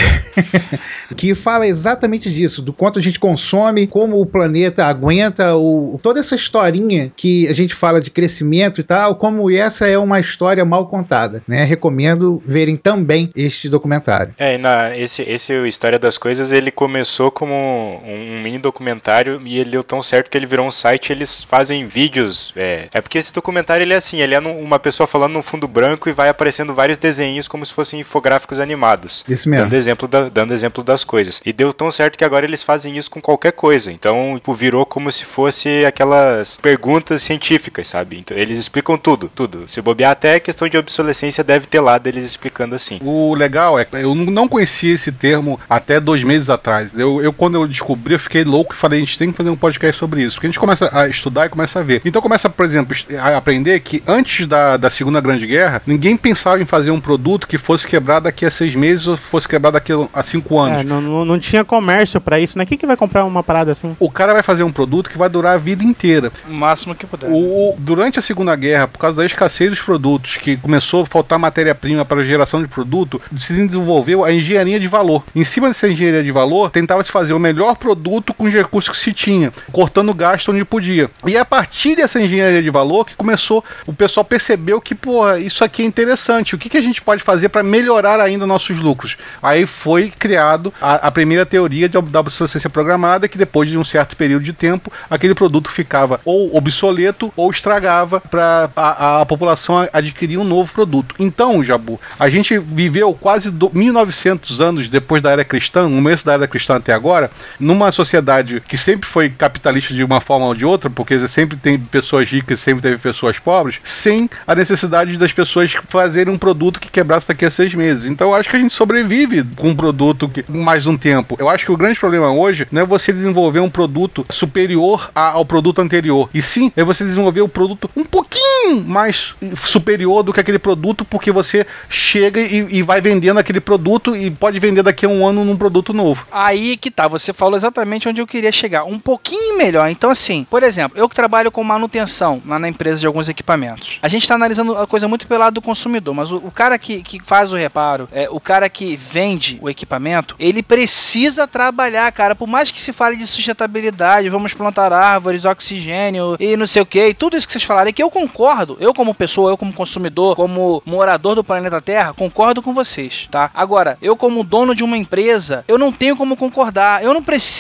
Speaker 5: que fala exatamente disso, do quanto a gente consome, como o planeta aguenta, o, toda essa historinha que a gente fala de crescimento e tal, como essa é uma história mal contada, né? Recomendo verem também este documentário.
Speaker 4: É, na, esse, esse História das Coisas, ele começou como um, um mini documentário e ele deu tão certo que ele virou um site eles fazem vídeos. É, é porque esse documentário, ele é assim, ele é num- uma pessoa falando num fundo branco e vai aparecendo vários desenhos como se fossem infográficos animados.
Speaker 5: Isso mesmo.
Speaker 4: Dando exemplo, da- dando exemplo das coisas. E deu tão certo que agora eles fazem isso com qualquer coisa. Então, tipo, virou como se fosse aquelas perguntas científicas, sabe? Então, eles explicam tudo, tudo. Se bobear até questão de obsolescência deve ter lá deles explicando assim.
Speaker 7: O legal é que eu não conhecia esse termo até dois meses atrás. Eu, eu quando eu descobri, eu fiquei louco e falei, a gente tem que fazer um podcast sobre isso. Porque a gente começa a estudar e começa a ver. Então começa, por exemplo, a aprender que antes da, da Segunda Grande Guerra, ninguém pensava em fazer um produto que fosse quebrar daqui a seis meses ou fosse quebrar daqui a cinco anos.
Speaker 1: É, não, não, não tinha comércio para isso, né? Quem que vai comprar uma parada assim?
Speaker 7: O cara vai fazer um produto que vai durar a vida inteira.
Speaker 3: O máximo que puder.
Speaker 7: O, durante a Segunda Guerra, por causa da escassez dos produtos, que começou a faltar matéria-prima para a geração de produto, se desenvolveu a engenharia de valor. Em cima dessa engenharia de valor, tentava se fazer o melhor produto com os recursos que se tinha, cortando gasto onde podia. E a partir dessa engenharia de valor que começou, o pessoal percebeu que, porra, isso aqui é interessante. O que, que a gente pode fazer para melhorar ainda nossos lucros? Aí foi criado a, a primeira teoria de, da obsolescência programada, que depois de um certo período de tempo, aquele produto ficava ou obsoleto ou estragava para a, a, população adquirir um novo produto. Então, Jabu, a gente viveu quase do, 1900 anos depois da era cristã, no começo da era cristã até agora, numa sociedade que sempre foi capitalista de uma forma ou de outra, porque sempre tem pessoas ricas, sempre teve pessoas pobres, sem a necessidade das pessoas fazerem um produto que quebrasse daqui a seis meses. Então, eu acho que a gente sobrevive com um produto que mais um tempo. Eu acho que o grande problema hoje não é você desenvolver um produto superior a, ao produto anterior, e sim é você desenvolver o um produto um pouquinho mais superior do que aquele produto, porque você chega e, e vai vendendo aquele produto e pode vender daqui a um ano num produto novo.
Speaker 3: Aí que tá, você falou exatamente onde eu queria chegar. Um pouquinho melhor. Então, assim, por exemplo, eu que trabalho com manutenção lá na empresa de alguns equipamentos. A gente está analisando a coisa muito pelo lado do consumidor, mas o, o cara que, que faz o reparo, é, o cara que vende o equipamento, ele precisa trabalhar, cara. Por mais que se fale de sustentabilidade, vamos plantar árvores, oxigênio e não sei o que, tudo isso que vocês falarem, que eu concordo, eu como pessoa, eu como consumidor, como morador do planeta Terra, concordo com vocês, tá? Agora, eu como dono de uma empresa, eu não tenho como concordar. Eu não preciso,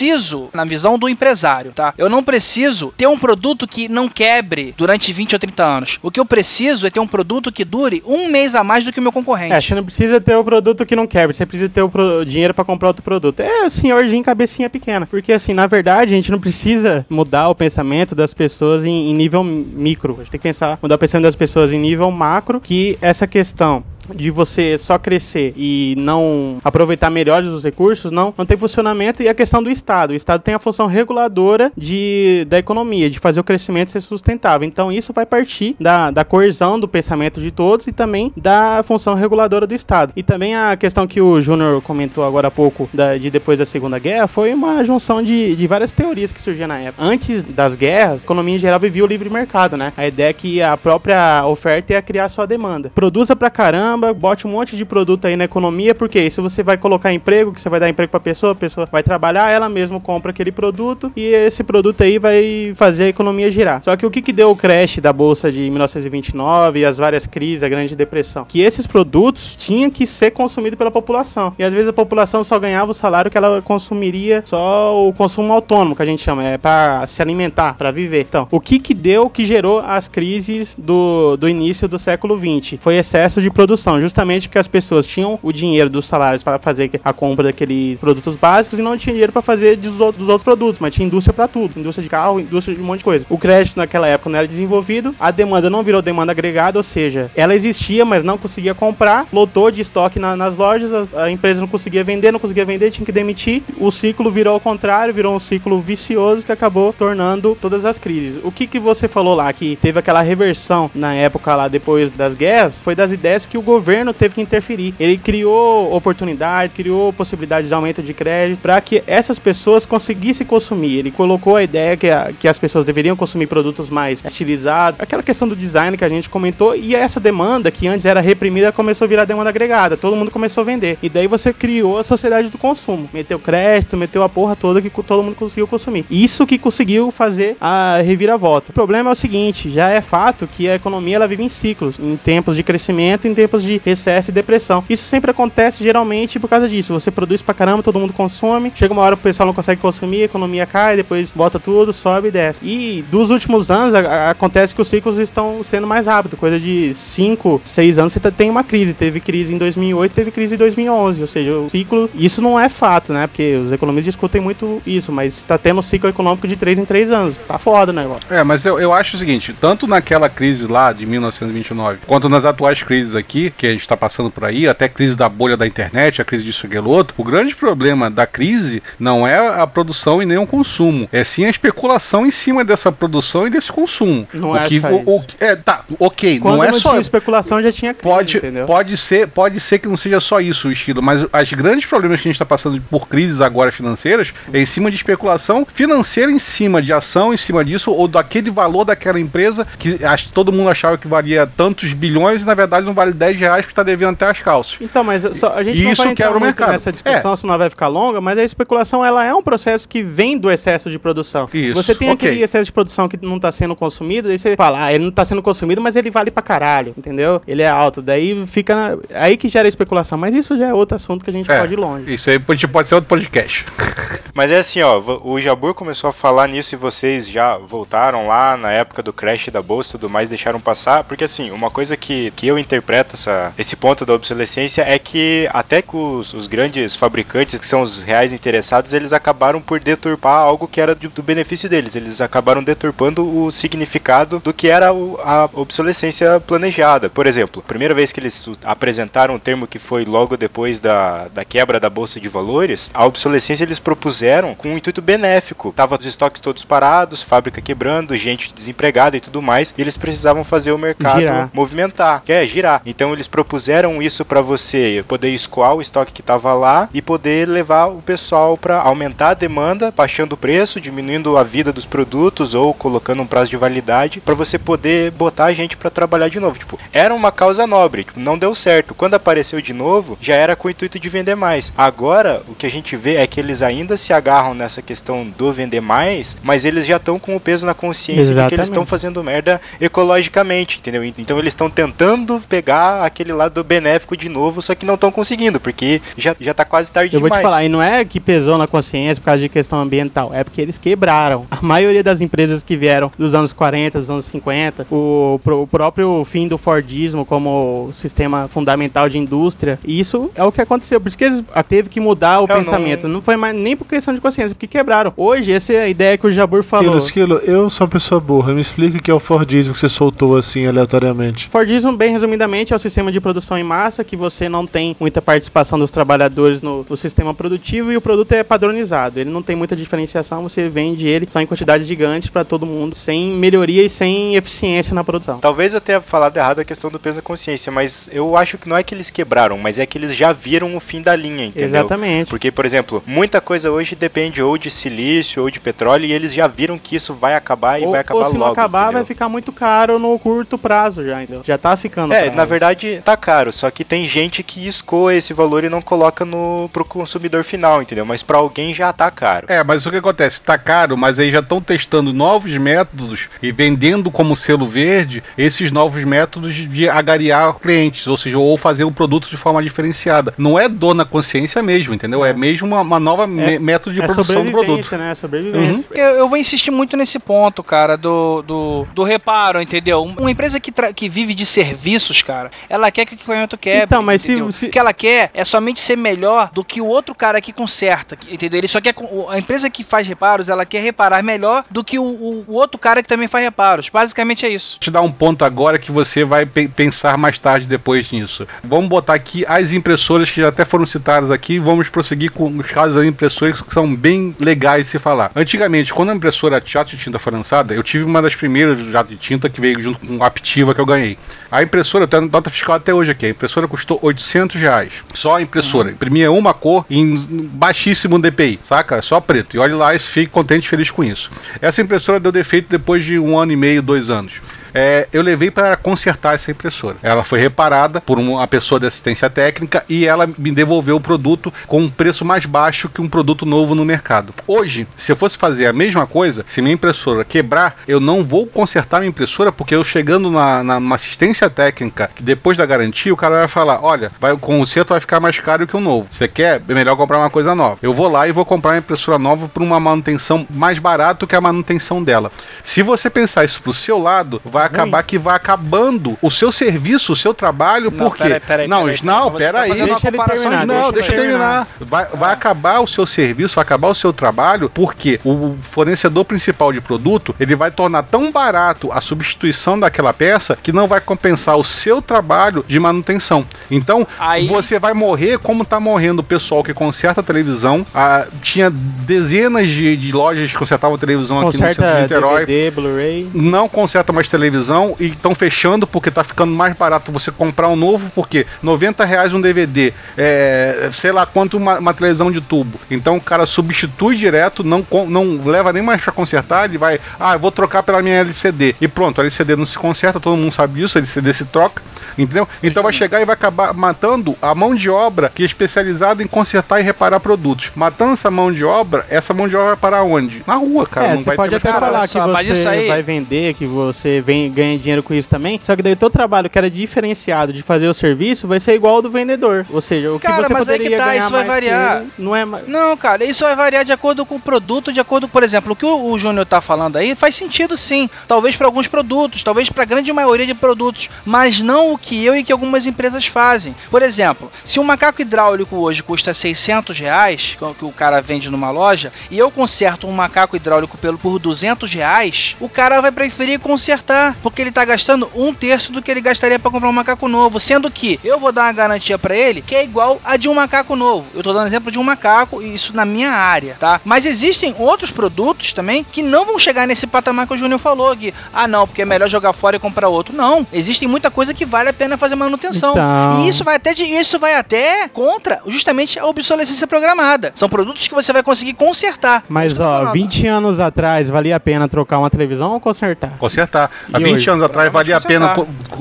Speaker 3: na visão do empresário, tá? Eu não preciso ter um produto que não quebre durante 20 ou 30 anos. O que eu preciso é ter um produto que dure um mês a mais do que o meu concorrente.
Speaker 1: É, você não precisa ter o produto que não quebre, você precisa ter o dinheiro para comprar outro produto. É senhorzinho cabecinha pequena. Porque assim, na verdade, a gente não precisa mudar o pensamento das pessoas em, em nível micro. A gente tem que pensar, mudar o pensamento das pessoas em nível macro, que essa questão de você só crescer e não aproveitar melhores os recursos, não, não tem funcionamento. E a questão do Estado. O Estado tem a função reguladora de, da economia, de fazer o crescimento ser sustentável. Então isso vai partir da, da coerção do pensamento de todos e também da função reguladora do Estado. E também a questão que o Júnior comentou agora há pouco da, de depois da Segunda Guerra foi uma junção de, de várias teorias que surgiam na época. Antes das guerras, a economia em geral vivia o livre mercado, né? A ideia é que a própria oferta ia criar sua demanda. Produza pra caramba caramba, bote um monte de produto aí na economia, porque se você vai colocar emprego, que você vai dar emprego pra pessoa, a pessoa vai trabalhar, ela mesma compra aquele produto e esse produto aí vai fazer a economia girar. Só que o que, que deu o crash da bolsa de 1929 e as várias crises, a grande depressão? Que esses produtos tinham que ser consumidos pela população. E às vezes a população só ganhava o salário que ela consumiria só o consumo autônomo, que a gente chama, é para se alimentar, para viver. Então, o que que deu que gerou as crises do, do início do século 20? Foi excesso de produção justamente porque as pessoas tinham o dinheiro dos salários para fazer a compra daqueles produtos básicos e não tinha dinheiro para fazer dos outros, dos outros produtos, mas tinha indústria para tudo, indústria de carro, indústria de um monte de coisa. O crédito naquela época não era desenvolvido, a demanda não virou demanda agregada, ou seja, ela existia, mas não conseguia comprar, lotou de estoque na, nas lojas, a, a, empresa não conseguia vender, não conseguia vender, tinha que demitir. O ciclo virou ao contrário, virou um ciclo vicioso que acabou tornando todas as crises. O que que você falou lá que teve aquela reversão na época lá depois das guerras, foi das ideias que o governo governo teve que interferir. Ele criou oportunidades, criou possibilidades de aumento de crédito para que essas pessoas conseguissem consumir. Ele colocou a ideia que, a, que as pessoas deveriam consumir produtos mais estilizados, aquela questão do design que a gente comentou, e essa demanda que antes era reprimida começou a virar demanda agregada. Todo mundo começou a vender. E daí você criou a sociedade do consumo. Meteu crédito, meteu a porra toda que todo mundo conseguiu consumir. Isso que conseguiu fazer a reviravolta. O problema é o seguinte, já é fato que a economia ela vive em ciclos, em tempos de crescimento, em tempos de excesso e depressão. Isso sempre acontece geralmente por causa disso. Você produz pra caramba, todo mundo consome, chega uma hora que o pessoal não consegue consumir, a economia cai, depois volta tudo, sobe e desce. E dos últimos anos a, a, acontece que os ciclos estão sendo mais rápidos, coisa de 5, 6 anos você tá, tem uma crise. Teve crise em 2008, teve crise em 2011, ou seja, o ciclo, isso não é fato, né? Porque os economistas discutem muito isso, mas está tendo um ciclo econômico de 3 em 3 anos. Tá foda o negócio.
Speaker 7: É, mas eu, eu acho o seguinte, tanto naquela crise lá de 1929, quanto nas atuais crises aqui, que a gente está passando por aí, até a crise da bolha da internet, a crise disso e aquilo outro, o grande problema da crise não é a produção e nem o consumo, é sim a especulação em cima dessa produção e desse consumo.
Speaker 1: Não
Speaker 7: o
Speaker 1: é
Speaker 7: que,
Speaker 1: só
Speaker 7: o, é, tá, ok,
Speaker 1: Quando
Speaker 7: não é
Speaker 1: não
Speaker 7: só
Speaker 1: tinha especulação, já tinha crise,
Speaker 7: Pode,
Speaker 1: entendeu?
Speaker 7: pode, ser, pode ser que não seja só isso o estilo, mas os grandes problemas que a gente está passando por crises agora financeiras é em cima de especulação financeira, em cima de ação, em cima disso, ou daquele valor daquela empresa que acho, todo mundo achava que valia tantos bilhões e na verdade não vale 10 reais porque está devendo até as calças.
Speaker 1: Então, mas só- a gente
Speaker 7: E
Speaker 1: não
Speaker 7: isso
Speaker 1: vai entrar
Speaker 7: quebra o
Speaker 1: muito
Speaker 7: mercado.
Speaker 1: nessa discussão, senão vai ficar longa, mas a especulação ela é um processo que vem do excesso de produção.
Speaker 7: Isso,
Speaker 1: Você tem
Speaker 7: ok.
Speaker 1: aquele excesso de produção que não está sendo consumido, aí você fala, ah, ele não está sendo consumido, mas ele vale pra caralho, entendeu? Ele é alto, daí fica na- aí que gera especulação, mas isso já é outro assunto que a gente
Speaker 7: É,
Speaker 1: pode ir longe.
Speaker 7: Isso aí pode, pode ser outro podcast.
Speaker 4: Mas é assim, ó, o Jabur começou a falar nisso e vocês já voltaram lá na época do crash da bolsa e tudo mais, deixaram passar, porque assim, uma coisa que, que eu interpreto essa, esse ponto da obsolescência é que até que os, os grandes fabricantes, que são os reais interessados, eles acabaram por deturpar algo que era de- do benefício deles, eles acabaram deturpando o significado do que era o- a obsolescência planejada. Por exemplo, a primeira vez que eles apresentaram um termo que foi logo depois da, da quebra da bolsa de valores, a obsolescência eles propuseram com um intuito benéfico. Tava os estoques todos parados, fábrica quebrando, gente desempregada e tudo mais, e eles precisavam fazer o mercado
Speaker 1: Girar.
Speaker 4: movimentar, que é girar. Então eles propuseram isso para você poder escoar o estoque que tava lá e poder levar o pessoal para aumentar a demanda, baixando o preço, diminuindo a vida dos produtos ou colocando um prazo de validade para você poder botar a gente para trabalhar de novo. Tipo, era uma causa nobre, tipo, não deu certo. Quando apareceu de novo, já era com o intuito de vender mais. Agora, o que a gente vê é que eles ainda se agarram nessa questão do vender mais, mas eles já estão com o peso na consciência de que eles
Speaker 1: Exatamente.
Speaker 4: estão fazendo merda ecologicamente, entendeu? Então eles estão tentando pegar aquele lado benéfico de novo, só que não estão conseguindo, porque já, já tá quase tarde
Speaker 1: Eu vou
Speaker 4: demais.
Speaker 1: te falar, e não é que pesou na consciência por causa de questão ambiental, é porque eles quebraram. A maioria das empresas que vieram dos anos 40, dos anos 50, o, o próprio fim do Fordismo como sistema fundamental de indústria, isso é o que aconteceu. Por isso que eles teve que mudar o
Speaker 4: Eu não-
Speaker 1: pensamento. Não... foi mais nem por questão de consciência, porque quebraram. Hoje, essa é a ideia que o Jabur falou.
Speaker 2: Esquilo, Esquilo, eu sou uma pessoa burra. Me explica o que é o Fordismo que você soltou assim aleatoriamente.
Speaker 1: Fordismo, bem resumidamente, é o sistema de produção em massa que você não tem muita participação dos trabalhadores no, no sistema produtivo e o produto é padronizado. Ele não tem muita diferenciação, você vende ele só em quantidades gigantes para todo mundo, sem melhoria e sem eficiência na produção.
Speaker 4: Talvez eu tenha falado errado a questão do peso na consciência, mas eu acho que não é que eles quebraram, mas é que eles já viram o fim da linha, entendeu?
Speaker 1: Exatamente.
Speaker 4: Porque, por exemplo, muita coisa hoje depende ou de silício ou de petróleo e eles já viram que isso vai acabar e
Speaker 1: Ou,
Speaker 4: vai acabar
Speaker 1: ou se
Speaker 4: logo.
Speaker 1: não acabar,
Speaker 4: entendeu?
Speaker 1: vai ficar muito caro no curto prazo já, entendeu? Já tá ficando
Speaker 4: É,
Speaker 1: caro.
Speaker 4: na verdade tá caro, só que tem gente que escoa esse valor e não coloca no pro consumidor final, entendeu? Mas pra alguém já tá caro.
Speaker 7: É, mas o que acontece? Tá caro, mas aí já estão testando novos métodos e vendendo como selo verde esses novos métodos de agariar clientes, ou seja, ou fazer o produto de forma diferenciada. Não é dor na consciência mesmo, entendeu? É mesmo uma, uma nova me- método de
Speaker 1: é
Speaker 7: produção do produto.
Speaker 1: né? Sobrevivência.
Speaker 3: Eu, eu vou insistir muito nesse ponto, cara, do, do, do reparo, entendeu? Uma empresa que, que vive de serviços, cara, ela quer que o equipamento quebre.
Speaker 1: Então, mas se- se-
Speaker 3: O que ela quer é somente ser melhor do que o outro cara que conserta, entendeu? Ele só quer. A empresa que faz reparos, ela quer reparar melhor do que o, o- o outro cara que também faz reparos. Basicamente é isso.
Speaker 7: Vou te dar um ponto agora que você vai pe- pensar mais tarde depois nisso. Vamos botar aqui as impressoras que já até foram citadas aqui e vamos prosseguir com os casos das impressoras que são bem legais de se falar. Antigamente, quando a impressora jato de tinta foi lançada, eu tive uma das primeiras jato de tinta que veio junto com a Aptiva que eu ganhei. A impressora, tenho nota fiscal até hoje aqui, a impressora custou 800 reais. Só a impressora. Imprimia uma cor em baixíssimo DPI, saca? Só preto. E olha lá, e fique contente e feliz com isso. Essa impressora deu defeito depois de um ano e meio, dois anos. É, eu levei para consertar essa impressora. Ela foi reparada por uma pessoa de assistência técnica e ela me devolveu o produto com um preço mais baixo que um produto novo no mercado. Hoje, se eu fosse fazer a mesma coisa, se minha impressora quebrar, eu não vou consertar minha impressora porque eu chegando na, na numa assistência técnica, que depois da garantia, o cara vai falar: olha, vai, o conserto vai ficar mais caro que o novo. Você quer? É melhor comprar uma coisa nova. Eu vou lá e vou comprar uma impressora nova por uma manutenção mais barato que a manutenção dela. Se você pensar isso pro seu lado, vai acabar que vai acabando o seu serviço, o seu trabalho,
Speaker 3: Não,
Speaker 7: por quê?
Speaker 3: peraí, peraí,
Speaker 7: não,
Speaker 3: peraí,
Speaker 7: não,
Speaker 3: tá
Speaker 7: peraí.
Speaker 3: fazendo uma
Speaker 1: Deixa ele terminar,
Speaker 3: de-
Speaker 7: Não, deixa eu terminar. Vai, vai acabar o seu serviço, vai acabar o seu trabalho, porque o fornecedor principal de produto ele vai tornar tão barato a substituição daquela peça que não vai compensar o seu trabalho de manutenção. Então,
Speaker 3: Aí-
Speaker 7: você vai morrer como tá morrendo o pessoal que conserta a televisão. Ah, tinha dezenas de, de lojas que consertavam televisão aqui no centro de
Speaker 1: Conserta
Speaker 7: Niterói
Speaker 1: DVD, Blu-ray.
Speaker 7: não conserta mais televisão e estão fechando porque tá ficando mais barato você comprar um novo, porque 90 reais um DVD, é, sei lá quanto uma, uma televisão de tubo. Então o cara substitui direto, não, não leva nem mais pra consertar, ele vai, ah, eu vou trocar pela minha LCD. E pronto, a LCD não se conserta, todo mundo sabe disso, a LCD se troca. Entendeu? Então vai chegar e vai acabar matando a mão de obra que é especializada em consertar e reparar produtos. Matando essa mão de obra, essa mão de obra vai parar onde? Na rua, cara.
Speaker 1: é,
Speaker 7: não
Speaker 1: você
Speaker 7: vai
Speaker 1: pode
Speaker 7: ter
Speaker 1: até falar que você
Speaker 3: aí-
Speaker 1: vai vender, que você vem, ganha dinheiro com isso também. Só que daí o teu trabalho, que era diferenciado de fazer o serviço, vai ser igual ao do vendedor. Ou seja, o que
Speaker 3: Cara,
Speaker 1: você
Speaker 3: mas aí que
Speaker 1: poderia
Speaker 3: tá,
Speaker 1: ganhar
Speaker 3: isso vai
Speaker 1: mais que
Speaker 3: variar.
Speaker 1: ele, não é
Speaker 3: Não, cara, isso vai variar de acordo com o produto, de acordo, por exemplo, o que o, o Júnior tá falando aí faz sentido sim. Talvez para alguns produtos, talvez para a grande maioria de produtos, mas não o que eu e que algumas empresas fazem. Por exemplo, se um macaco hidráulico hoje custa 600 reais, que é o que o cara vende numa loja, e eu conserto um macaco hidráulico pelo por 200 reais, o cara vai preferir consertar, porque ele tá gastando um terço do que ele gastaria para comprar um macaco novo, sendo que eu vou dar uma garantia para ele que é igual a de um macaco novo. Eu tô dando exemplo de um macaco, e isso na minha área, tá? Mas existem outros produtos também que não vão chegar nesse patamar que o Júnior falou, que, ah não, porque é melhor jogar fora e comprar outro. Não, existem muita coisa que vale a pena fazer manutenção.
Speaker 1: Então.
Speaker 3: E isso vai até de, isso vai até contra justamente a obsolescência programada. São produtos que você vai conseguir consertar.
Speaker 1: Mas, ó,
Speaker 3: falando.
Speaker 1: 20 anos atrás, valia a pena trocar uma televisão ou consertar?
Speaker 7: Consertar. Há
Speaker 1: E
Speaker 7: 20
Speaker 1: hoje?
Speaker 7: anos atrás valia a pena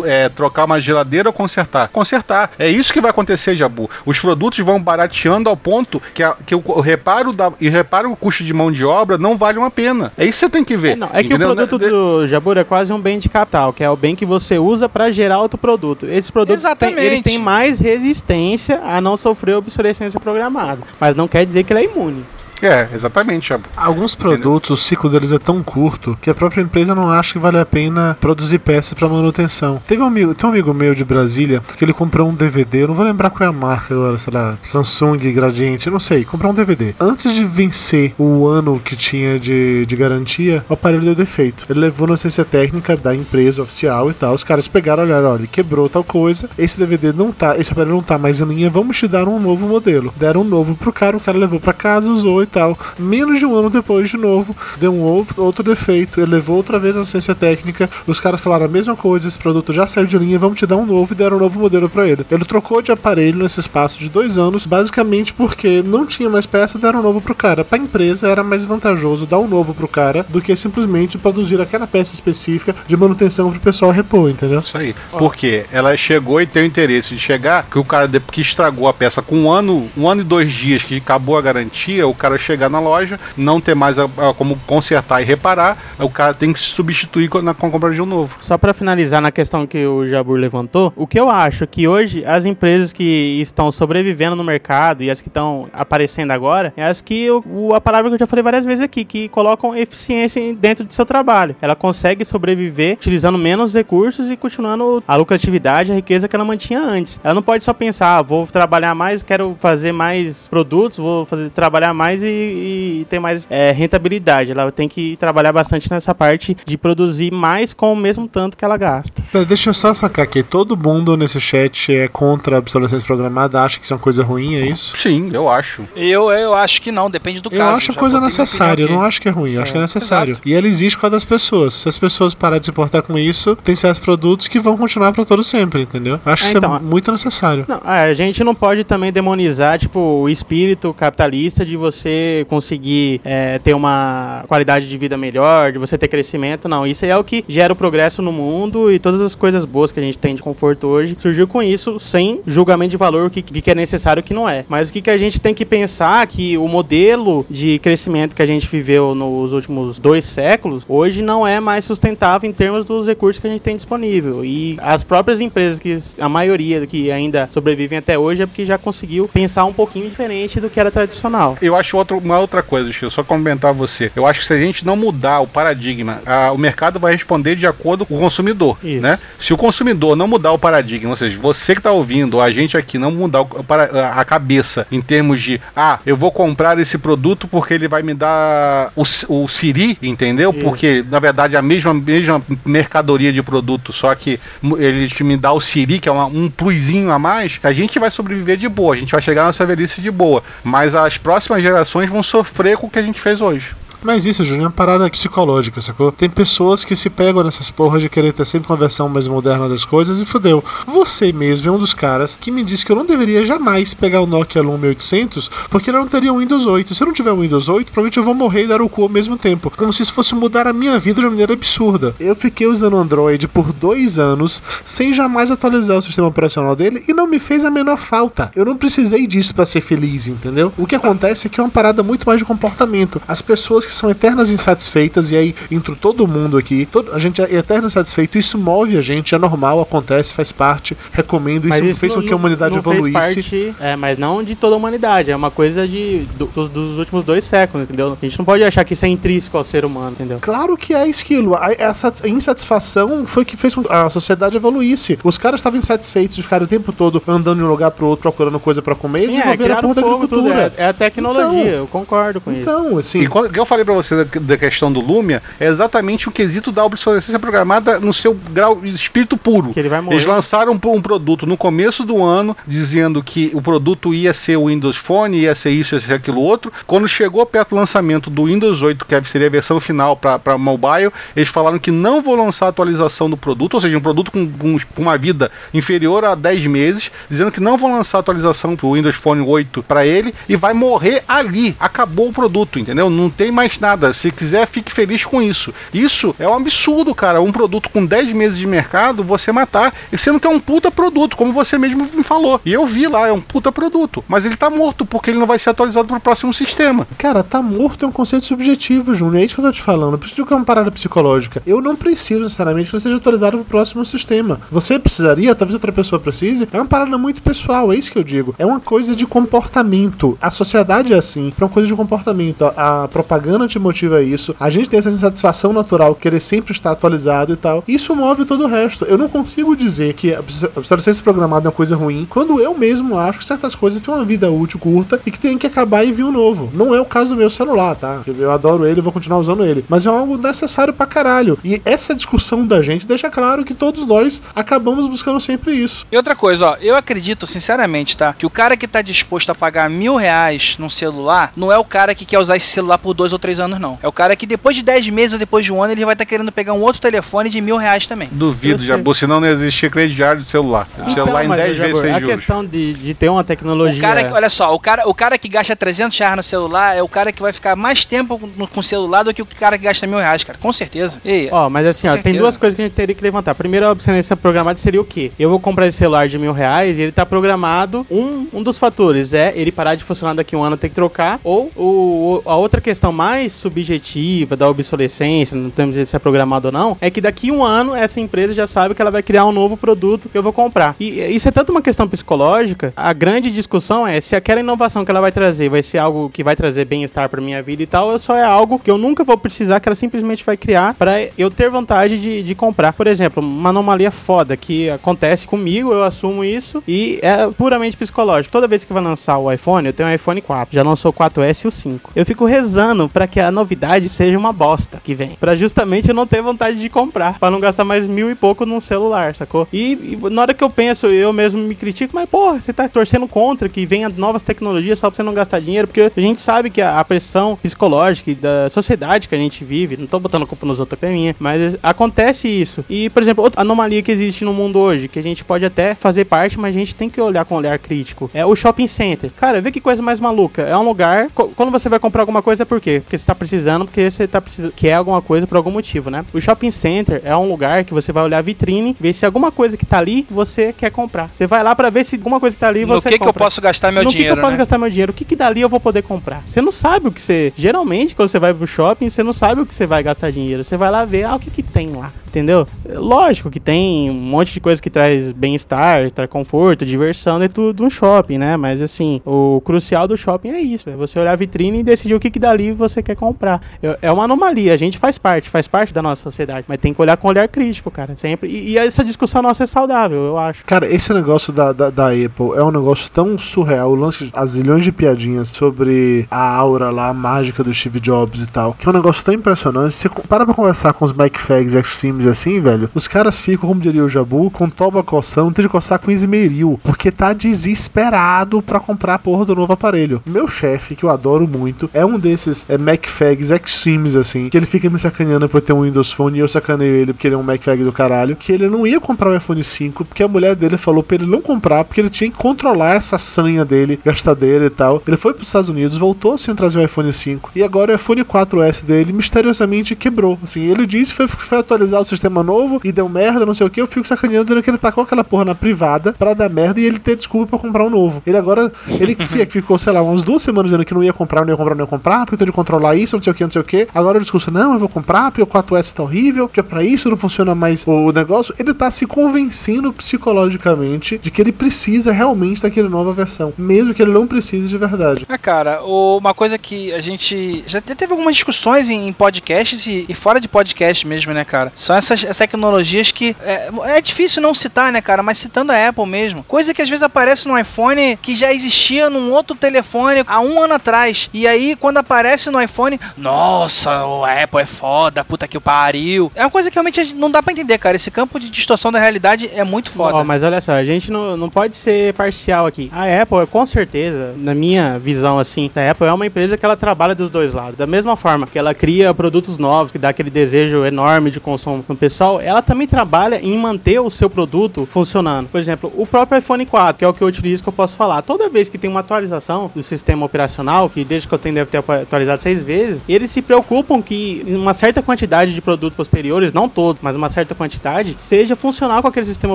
Speaker 7: é, trocar uma geladeira ou consertar. Consertar. É isso que vai acontecer, Jabu. Os produtos vão barateando ao ponto que, a- que o, o reparo da, e reparo o custo de mão de obra não vale uma pena. É isso que você tem que ver.
Speaker 1: É, não, é que o produto do Jabur é quase um bem de capital, que é o bem que você usa para gerar outro produto. Esse produto tem,
Speaker 3: Exatamente.
Speaker 1: ele tem mais resistência a não sofrer obsolescência programada, mas não quer dizer que ele é imune.
Speaker 7: É, exatamente.
Speaker 2: Alguns produtos, o ciclo deles é tão curto que a própria empresa não acha que vale a pena produzir peças para manutenção. Teve um amigo, tem um amigo meu de Brasília que ele comprou um DVD, eu não vou lembrar qual é a marca agora, sei lá, Samsung, Gradiente, não sei, comprou um DVD. Antes de vencer o ano que tinha de, de garantia, o aparelho deu defeito. Ele levou na assistência técnica da empresa oficial e tal. Os caras pegaram, olharam, olha, quebrou tal coisa, esse DVD não tá, esse aparelho não tá mais em linha, vamos te dar um novo modelo. Deram um novo pro cara, o cara levou pra casa, usou e tal. Menos de um ano depois, de novo, deu um outro, defeito. Ele levou outra vez na assistência técnica. Os caras falaram a mesma coisa: esse produto já saiu de linha, vamos te dar um novo e deram um novo modelo pra ele. Ele trocou de aparelho nesse espaço de dois anos, basicamente porque não tinha mais peça, deram um novo pro cara. Pra empresa era mais vantajoso dar um novo pro cara do que simplesmente produzir aquela peça específica de manutenção pro pessoal repor, entendeu?
Speaker 7: Isso aí. Porque ela chegou e tem o interesse de chegar, que o cara, que estragou a peça com um ano, um ano e dois dias que acabou a garantia, o cara chegar na loja, não ter mais a- a- como consertar e reparar, o cara tem que se substituir com, na, com a compra de um novo.
Speaker 1: Só para finalizar na questão que o Jabur levantou, o que eu acho que hoje as empresas que estão sobrevivendo no mercado e as que estão aparecendo agora, é as que o, a palavra que eu já falei várias vezes aqui, que colocam eficiência dentro do seu trabalho. Ela consegue sobreviver utilizando menos recursos e continuando a lucratividade, a riqueza que ela mantinha antes. Ela não pode só pensar, ah, vou trabalhar mais, quero fazer mais produtos, vou fazer trabalhar mais e, e ter mais é, rentabilidade. Ela tem que trabalhar bastante nessa parte de produzir mais com o mesmo tanto que ela gasta.
Speaker 2: Tá, Deixa eu só sacar aqui. Todo mundo nesse chat é contra a obsolescência programada, acha que isso é uma coisa ruim, é isso?
Speaker 7: Sim, eu acho.
Speaker 3: Eu, eu acho que não, depende do
Speaker 2: Eu
Speaker 3: caso.
Speaker 2: acho a coisa necessária, eu não acho que é ruim, eu acho que é necessário.
Speaker 3: exato.
Speaker 2: E ela existe por causa das pessoas. Se as pessoas pararem de se importar com isso, tem certos produtos que vão continuar pra todo sempre, entendeu? Acho
Speaker 1: É,
Speaker 2: que
Speaker 1: então,
Speaker 2: isso é muito necessário.
Speaker 1: Não, é, a gente não pode também demonizar, tipo, o espírito capitalista de você conseguir é, ter uma qualidade de vida melhor, de você ter crescimento. Não, isso é o que gera o progresso no mundo e todas as coisas boas que a gente tem de conforto hoje surgiu com isso, sem julgamento de valor, o que, que é necessário e o que não é. Mas o que, que a gente tem que pensar que o modelo de crescimento que a gente viveu nos últimos dois séculos, hoje não é mais sustentável em termos dos recursos que a gente tem disponível. E as próprias empresas, que a maioria que ainda sobrevivem até hoje, é porque já conseguiu pensar um pouquinho diferente do que era tradicional.
Speaker 7: Eu acho outro, uma outra coisa, Chico, só comentar você. Eu acho que se a gente não mudar o paradigma, a, o mercado vai responder de acordo com o consumidor, Isso. né? Se o consumidor não mudar o paradigma, ou seja, você que está ouvindo, a gente aqui não mudar o, a, a cabeça em termos de, ah, eu vou comprar esse produto porque ele vai me dar o, o Siri, entendeu? Isso. Porque, na verdade, a mesma, mesma mercadoria de produto, só que ele me dá o Siri, que é uma, um plusinho a mais, a gente vai sobreviver de boa, a gente vai chegar na sua velhice de boa. Mas as próximas gerações vão sofrer com o que a gente fez hoje.
Speaker 2: Mas isso, Júnior, é uma parada psicológica, sacou? Tem pessoas que se pegam nessas porras de querer ter sempre uma versão mais moderna das coisas e fudeu. Você mesmo é um dos caras que me disse que eu não deveria jamais pegar o Nokia Lumia 800 porque ele não teria um Windows 8. Se eu não tiver um Windows 8, provavelmente eu vou morrer e dar o cu ao mesmo tempo. Como se isso fosse mudar a minha vida de uma maneira absurda. Eu fiquei usando Android por dois anos sem jamais atualizar o sistema operacional dele e não me fez a menor falta. Eu não precisei disso para ser feliz, entendeu? O que acontece é que é uma parada muito mais de comportamento. As pessoas que são eternas insatisfeitas, e aí entra todo mundo aqui, todo, a gente é eterno insatisfeito, isso move a gente, é normal, acontece, faz parte, recomendo, isso, isso fez com que a humanidade não evoluísse.
Speaker 1: Parte, é, mas não de toda a humanidade, é uma coisa de, do, dos, dos, últimos dois séculos, entendeu? A gente não pode achar que isso é intrínseco ao ser humano, entendeu?
Speaker 2: Claro que é esquilo, essa insatisfação foi que fez com que a sociedade evoluísse. Os caras estavam insatisfeitos de ficar o tempo todo andando de um lugar pro outro, procurando coisa para comer, e
Speaker 1: desenvolveram é, a porra da agricultura. É, é, a tecnologia, então, eu concordo com
Speaker 7: então,
Speaker 1: isso.
Speaker 7: Então, assim... E quando eu falei para você da, da, questão do Lumia é exatamente o quesito da obsolescência programada no seu grau espírito puro.
Speaker 1: Que ele vai morrer.
Speaker 7: Eles lançaram um, um, produto no começo do ano dizendo que o produto ia ser o Windows Phone, ia ser isso, ia ser aquilo outro. Quando chegou perto do lançamento do Windows 8, que seria a versão final para mobile, eles falaram que não vão lançar atualização do produto, ou seja, um produto com, com, uma vida inferior a 10 meses, dizendo que não vão lançar atualização para o Windows Phone 8 para ele e vai morrer ali. Acabou o produto, entendeu? Não tem mais nada. Se quiser, fique feliz com isso. Isso é um absurdo, cara. Um produto com 10 meses de mercado, você matar, e sendo que é um puta produto, como você mesmo me falou. E eu vi lá, é um puta produto. Mas ele tá morto, porque ele não vai ser atualizado pro próximo sistema.
Speaker 2: Cara, tá morto é um conceito subjetivo, Júnior. É isso que eu tô te falando. Eu preciso que é uma parada psicológica. Eu não preciso, necessariamente, que ele seja atualizado pro próximo sistema. Você precisaria, talvez outra pessoa precise. É uma parada muito pessoal, é isso que eu digo. É uma coisa de comportamento. A sociedade é assim. É uma coisa de comportamento. A propaganda te motiva isso. A gente tem essa insatisfação natural, querer sempre estar atualizado e tal. Isso move todo o resto. Eu não consigo dizer que a obsolescência programada é uma coisa ruim, quando eu mesmo acho que certas coisas têm uma vida útil curta e que tem que acabar e vir um novo. Não é o caso do meu celular, tá? Eu adoro ele, vou continuar usando ele. Mas é algo necessário pra caralho. E essa discussão da gente deixa claro que todos nós acabamos buscando sempre isso.
Speaker 3: E outra coisa, ó, eu acredito, sinceramente, tá? Que o cara que tá disposto a pagar mil reais num celular não é o cara que quer usar esse celular por dois ou três anos, não. É o cara que depois de 10 meses ou depois de um ano ele vai estar tá querendo pegar um outro telefone de mil reais também.
Speaker 7: Duvido, Jabu, senão não existia crediário de celular. O então, celular em 10 vezes sem
Speaker 1: A questão de, de ter uma tecnologia...
Speaker 3: O cara, olha só, o cara, o cara que gasta 300 reais no celular é o cara que vai ficar mais tempo com o celular do que o cara que gasta mil reais, cara. Com certeza.
Speaker 1: Ó, mas assim, ó, certeza. tem duas coisas que a gente teria que levantar. Primeiro, a obsolescência programada seria o quê? Eu vou comprar esse celular de mil reais e ele tá programado. Um, um dos fatores é ele parar de funcionar daqui a um ano, ter que trocar. Ou o, a outra questão mais subjetiva da obsolescência, não temos se é programado ou não, é que daqui um ano essa empresa já sabe que ela vai criar um novo produto que eu vou comprar. E isso é tanto uma questão psicológica, a grande discussão é se aquela inovação que ela vai trazer vai ser algo que vai trazer bem-estar para minha vida e tal, ou só é algo que eu nunca vou precisar, que ela simplesmente vai criar para eu ter vontade de, de comprar. Por exemplo, uma anomalia foda que acontece comigo, eu assumo isso e é puramente psicológico. Toda vez que vai lançar o iPhone, eu tenho um iPhone 4, já lançou o 4S e o 5. Eu fico rezando para que a novidade seja uma bosta que vem. Pra justamente eu não ter vontade de comprar. Pra não gastar mais mil e pouco num celular, sacou? E, e na hora que eu penso, eu mesmo me critico, mas porra, você tá torcendo contra que venha novas tecnologias só pra você não gastar dinheiro, porque a gente sabe que a, a pressão psicológica e da sociedade que a gente vive, não tô botando culpa nos outros, é minha, mas acontece isso. E, por exemplo, outra anomalia que existe no mundo hoje, que a gente pode até fazer parte, mas a gente tem que olhar com um olhar crítico, é o shopping center. Cara, vê que coisa mais maluca. É um lugar, quando você vai comprar alguma coisa, é por quê? Porque porque você tá precisando, porque você tá precisando, quer alguma coisa por algum motivo, né? O shopping center é um lugar que você vai olhar a vitrine, ver se alguma coisa que tá ali você quer comprar. Você vai lá para ver se alguma coisa que tá ali você
Speaker 3: No que,
Speaker 1: compra.
Speaker 3: que eu posso gastar meu
Speaker 1: no
Speaker 3: dinheiro?
Speaker 1: que, que eu posso
Speaker 3: né?
Speaker 1: gastar meu dinheiro? O que, que dali eu vou poder comprar? Você não sabe o que você. Geralmente, quando você vai pro shopping, você não sabe o que você vai gastar dinheiro. Você vai lá ver ah, o que, que tem lá. Entendeu? Lógico que tem um monte de coisa que traz bem-estar, traz conforto, diversão dentro de um shopping, né? Mas assim, o crucial do shopping é isso: é você olhar a vitrine e decidir o que, que dali você quer comprar. É uma anomalia, a gente faz parte, faz parte da nossa sociedade, mas tem que olhar com olhar crítico, cara. Sempre. E, e essa discussão nossa é saudável, eu acho.
Speaker 2: Cara, esse negócio da, da, da Apple é um negócio tão surreal. O lance, as zilhões de piadinhas sobre a aura lá, a mágica do Steve Jobs e tal, que é um negócio tão impressionante. Você para pra conversar com os Mike Fags Extremes assim, velho, os caras ficam, como diria o Jabu, com toba coçando, tem de coçar com esmeril, porque tá desesperado pra comprar a porra do novo aparelho. Meu chefe, que eu adoro muito, é um desses é, Mac Fags Extremes, assim, que ele fica me sacaneando por ter um Windows Phone e eu sacaneio ele porque ele é um Mac Fag do caralho, que ele não ia comprar o iPhone 5 porque a mulher dele falou pra ele não comprar porque ele tinha que controlar essa sanha dele, gastadeira e tal. Ele foi pros Estados Unidos, voltou sem trazer o iPhone 5 e agora o iPhone 4S dele misteriosamente quebrou. Assim, ele disse que foi, foi atualizar o sistema novo e deu merda, não sei o que. Eu fico sacaneando dizendo que ele tacou aquela porra na privada pra dar merda e ele ter desculpa pra comprar um novo. Ele agora, ele fi- ficou, sei lá, umas duas semanas dizendo que não ia comprar, não ia comprar, não ia comprar, porque tô de controlar isso, não sei o que, não sei o que. Agora o discurso, não, eu vou comprar, porque o 4S tá horrível, porque pra isso não funciona mais o negócio. Ele tá se convencendo psicologicamente de que ele precisa realmente daquele nova versão, mesmo que ele não precise de verdade.
Speaker 3: É, cara, uma coisa que a gente já te- teve algumas discussões em, podcasts e fora de podcast mesmo, né, cara? São essas, essas tecnologias que é, é difícil não citar, né, cara? Mas citando a Apple mesmo. Coisa que às vezes aparece no iPhone que já existia num outro telefone há um ano atrás. E aí, quando aparece no iPhone, nossa, o Apple é foda, puta que o pariu. É uma coisa que realmente a não dá pra entender, cara. Esse campo de distorção da realidade é muito foda.
Speaker 1: Ó, mas olha só, a gente não, não pode ser parcial aqui. A Apple, com certeza, na minha visão assim, a Apple é uma empresa que ela trabalha dos dois lados. Da mesma forma que ela cria produtos novos, que dá aquele desejo enorme de consumo no pessoal, ela também trabalha em manter o seu produto funcionando. Por exemplo, o próprio iPhone 4, que é o que eu utilizo que eu posso falar. Toda vez que tem uma atualização do sistema operacional, que desde que eu tenho deve ter atualizado seis vezes, eles se preocupam que uma certa quantidade de produtos posteriores, não todos, mas uma certa quantidade, seja funcional com aquele sistema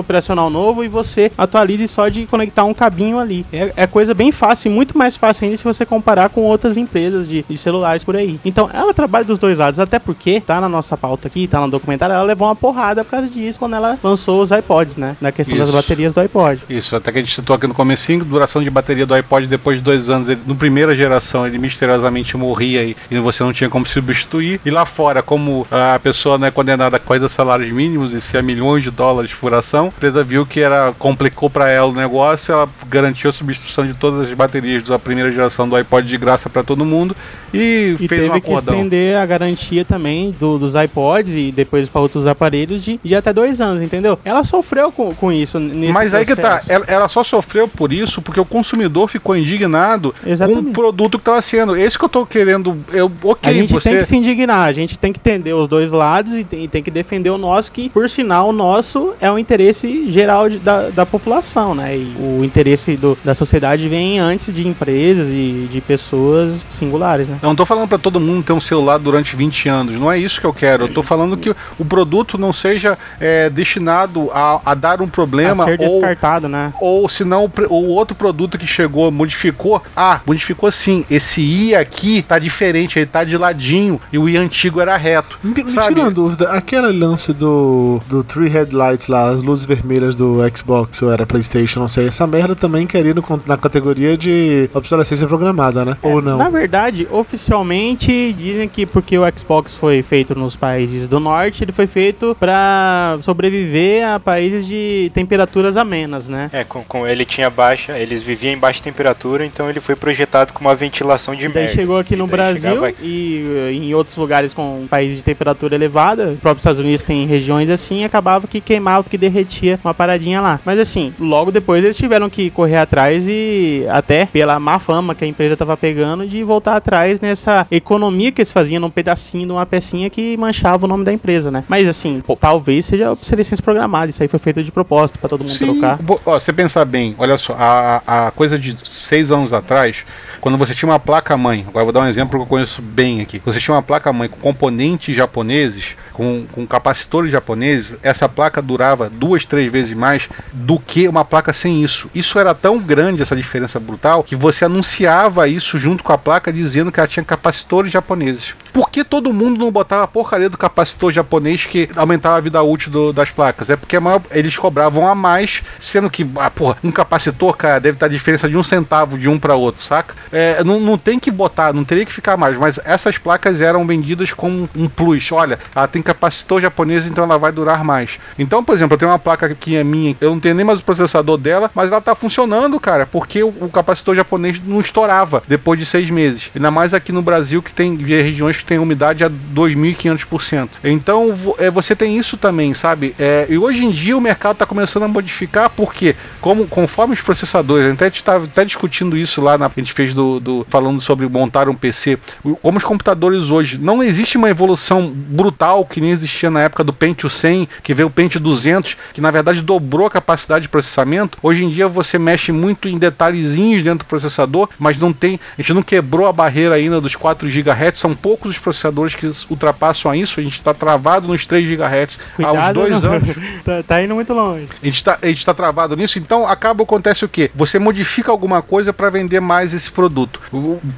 Speaker 1: operacional novo e você atualize só de conectar um cabinho ali. É, é coisa bem fácil, muito mais fácil ainda se você comparar com outras empresas de, de celulares por aí. Então, ela trabalha dos dois lados, até porque tá na nossa pauta aqui, tá no documentário, ela levou uma porrada por causa disso quando ela lançou os iPods, né? Na questão das
Speaker 7: Isso.
Speaker 1: baterias do iPod.
Speaker 7: Isso, até que a gente citou aqui no comecinho, duração de bateria do iPod depois de dois anos, ele, no primeira geração ele misteriosamente morria e, e você não tinha como substituir. E lá fora, como a pessoa não é condenada a quase salários mínimos e se a milhões de dólares por ação, a empresa viu que era complicou para ela o negócio, ela garantiu a substituição de todas as baterias da primeira geração do iPod de graça para todo mundo e,
Speaker 1: E
Speaker 7: fez um
Speaker 1: teve que
Speaker 7: acordão.
Speaker 1: estender a garantia também do- dos iPods e depois para outros aparelhos de, de até dois anos, entendeu? Ela sofreu com, com isso nesse
Speaker 7: Mas aí que tá,
Speaker 1: processo.
Speaker 7: ela, ela só sofreu por isso porque o consumidor ficou indignado com
Speaker 1: Exatamente.
Speaker 7: o produto que tava sendo. Esse que eu tô querendo. Eu, ok,
Speaker 1: A gente
Speaker 7: você.
Speaker 1: tem que se indignar, a gente tem que entender os dois lados e tem, e tem que defender o nosso, que, por sinal, o nosso é o interesse geral de- da, da população, né? E o interesse do- da sociedade vem antes de empresas e de pessoas singulares, né?
Speaker 7: Eu não tô falando pra todo mundo ter um celular durante 20 anos, não é isso que eu quero. Eu tô falando que o produto não seja é, destinado a, a dar um
Speaker 1: A
Speaker 7: problema
Speaker 1: ser
Speaker 7: ou,
Speaker 1: descartado, né?
Speaker 7: ou se não o outro produto que chegou modificou. Ah, modificou sim. Esse i aqui tá diferente, ele tá de ladinho e o i antigo era reto.
Speaker 2: Me, me
Speaker 7: Sabe?
Speaker 2: tira uma dúvida, aquele lance do, do Three Headlights lá, as luzes vermelhas do Xbox ou era Playstation, não sei, essa merda também queria no, na categoria de obsolescência programada, né? Ou não?
Speaker 1: Na verdade, oficialmente dizem que porque o Xbox foi feito nos países do norte, ele foi feito pra sobreviver a países de temperaturas amenas, né?
Speaker 4: É, com, com ele tinha baixa, eles viviam em baixa temperatura, então ele foi projetado com uma ventilação de
Speaker 1: E daí
Speaker 4: merda.
Speaker 1: chegou aqui
Speaker 4: E
Speaker 1: no Brasil e eh, em outros lugares com países de temperatura elevada, o próprio Estados Unidos tem regiões assim, acabava que queimava, que derretia uma paradinha lá. Mas assim, logo depois eles tiveram que correr atrás e até pela má fama que a empresa tava pegando de voltar atrás nessa economia que eles faziam num pedacinho de uma pecinha que manchava o nome da empresa, né? Mas assim, pô, talvez seja obsolescência programada, isso aí foi feito de propósito pra todo mundo
Speaker 7: Sim,
Speaker 1: trocar.
Speaker 7: bo- ó, você pensar bem, olha só, a, a coisa de seis anos atrás, quando você tinha uma placa-mãe, agora vou dar um exemplo que eu conheço bem aqui. Você tinha uma placa-mãe com componentes japoneses, com, com capacitores japoneses, essa placa durava duas, três vezes mais do que uma placa sem isso. Isso era tão grande, essa diferença brutal, que você anunciava isso junto com a placa dizendo que ela tinha capacitores japoneses. Por que todo mundo não botava a porcaria do capacitor japonês que aumentava a vida útil do, das placas? É porque maior, eles cobravam a mais, sendo que, ah, porra, um capacitor, cara, deve estar a diferença de um centavo de um para outro, saca? É, não, não tem que botar, não teria que ficar mais, mas essas placas eram vendidas como um plus. Olha, ela tem capacitor japonês, então ela vai durar mais. Então, por exemplo, eu tenho uma placa aqui é minha, eu não tenho nem mais o processador dela, mas ela tá funcionando, cara, porque o, o capacitor japonês não estourava depois de seis meses. Ainda mais aqui no Brasil, que tem regiões que tem umidade a 2.500%. Então é, você tem isso também, sabe? É, e hoje em dia o mercado está começando a modificar porque, como, conforme os processadores, a gente está até discutindo isso lá na a gente fez do, do, falando sobre montar um PC, como os computadores hoje, não existe uma evolução brutal que nem existia na época do Pentium 100, que veio o Pentium 200, que na verdade dobrou a capacidade de processamento. Hoje em dia você mexe muito em detalhezinhos dentro do processador, mas não tem, a gente não quebrou a barreira ainda dos 4 GHz, são poucos os processadores que ultrapassam isso, a gente está travado nos 3 GHz
Speaker 1: Cuidado, há uns dois não. anos. tá, tá, indo muito longe.
Speaker 7: A gente está tá travado nisso, então acaba acontece o quê? Você modifica alguma coisa para vender mais esse produto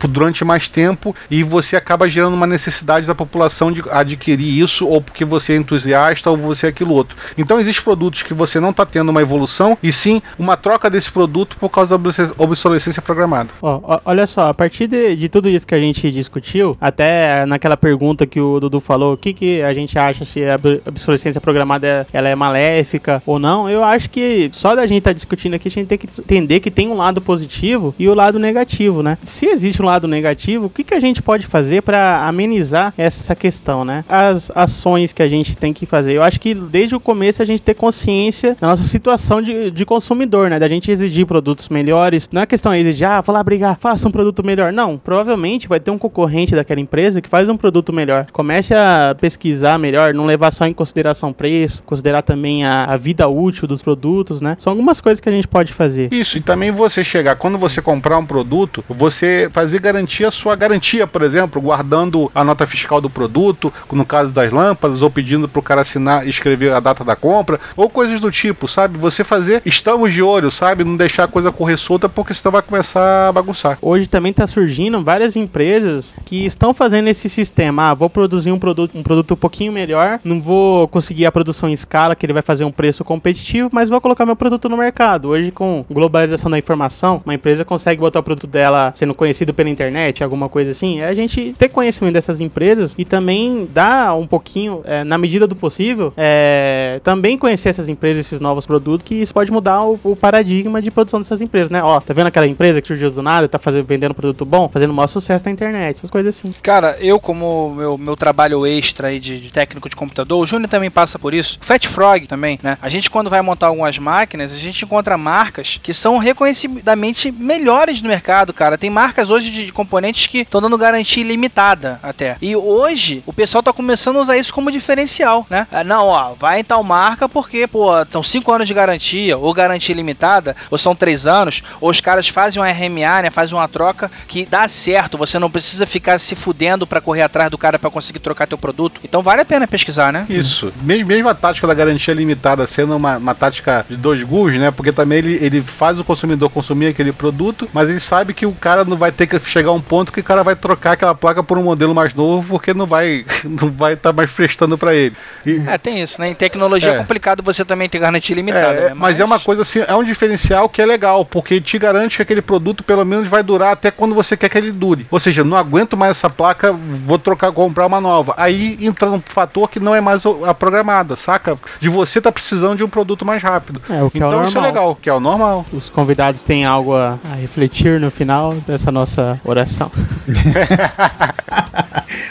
Speaker 7: durante mais tempo e você acaba gerando uma necessidade da população de adquirir isso, ou porque você é entusiasta, ou você é aquilo outro. Então existem produtos que você não está tendo uma evolução, e sim uma troca desse produto por causa da obsolescência programada.
Speaker 1: Oh, olha só, a partir de, de tudo isso que a gente discutiu, até naquela aquela pergunta que o Dudu falou, o que, que a gente acha se a obsolescência programada é, ela é maléfica ou não, eu acho que só da gente estar tá discutindo aqui, a gente tem que entender que tem um lado positivo e o lado negativo, né? Se existe um lado negativo, o que, que a gente pode fazer para amenizar essa questão, né? As ações que a gente tem que fazer. Eu acho que desde o começo a gente ter consciência da nossa situação de, de consumidor, né? Da gente exigir produtos melhores. Não é questão de exigir, ah, vou lá brigar, faça um produto melhor. Não, provavelmente vai ter um concorrente daquela empresa que faz um produto melhor. Comece a pesquisar melhor, não levar só em consideração preço, considerar também a, a, vida útil dos produtos, né? São algumas coisas que a gente pode fazer.
Speaker 7: Isso, e também você chegar, quando você comprar um produto, você fazer garantia sua garantia, por exemplo, guardando a nota fiscal do produto, no caso das lâmpadas, ou pedindo para o cara assinar, escrever a data da compra, ou coisas do tipo, sabe? Você fazer, estamos de olho, sabe? Não deixar a coisa correr solta, porque senão vai começar a bagunçar.
Speaker 1: Hoje também está surgindo várias empresas que estão fazendo esse sistema. Ah, vou produzir um produto, um produto um pouquinho melhor, não vou conseguir a produção em escala, que ele vai fazer um preço competitivo, mas vou colocar meu produto no mercado. Hoje, com globalização da informação, uma empresa consegue botar o produto dela sendo conhecido pela internet, alguma coisa assim. É a gente ter conhecimento dessas empresas e também dar um pouquinho, é, na medida do possível, é, também conhecer essas empresas, esses novos produtos, que isso pode mudar o, o, paradigma de produção dessas empresas, né? Ó, tá vendo aquela empresa que surgiu do nada, tá fazendo, vendendo produto bom, fazendo maior sucesso na internet, essas coisas assim.
Speaker 3: Cara, eu como como meu, meu trabalho extra aí de, de técnico de computador, o Júnior também passa por isso. O Fat Frog também, né? A gente, quando vai montar algumas máquinas, a gente encontra marcas que são reconhecidamente melhores no mercado, cara. Tem marcas hoje de, componentes que estão dando garantia ilimitada até. E hoje, o pessoal tá começando a usar isso como diferencial, né? Ah, não, ó, vai em tal marca porque, pô, são 5 anos de garantia, ou garantia ilimitada, ou são 3 anos, ou os caras fazem uma RMA, né? Fazem uma troca que dá certo, você não precisa ficar se fudendo para correr atrás do cara para conseguir trocar teu produto. Então vale a pena pesquisar, né?
Speaker 7: Isso. Mesmo, mesmo a tática da garantia limitada sendo uma, uma tática de dois guns, né? Porque também ele, ele faz o consumidor consumir aquele produto, mas ele sabe que o cara não vai ter que chegar a um ponto que o cara vai trocar aquela placa por um modelo mais novo porque não vai não vai estar tá mais prestando para ele.
Speaker 3: E, é, tem isso, né? Em tecnologia é, é complicado você também ter garantia limitada,
Speaker 7: é,
Speaker 3: né?
Speaker 7: mas... mas... é uma coisa assim, é um diferencial que é legal, porque te garante que aquele produto pelo menos vai durar até quando você quer que ele dure. Ou seja, não aguento mais essa placa, vou trocar comprar uma nova. Aí entra um fator que não é mais a programada, saca? De você tá precisando de um produto mais rápido.
Speaker 1: É, o que então é o
Speaker 7: isso é legal, que é o normal.
Speaker 1: Os convidados têm algo a, a refletir no final dessa nossa oração.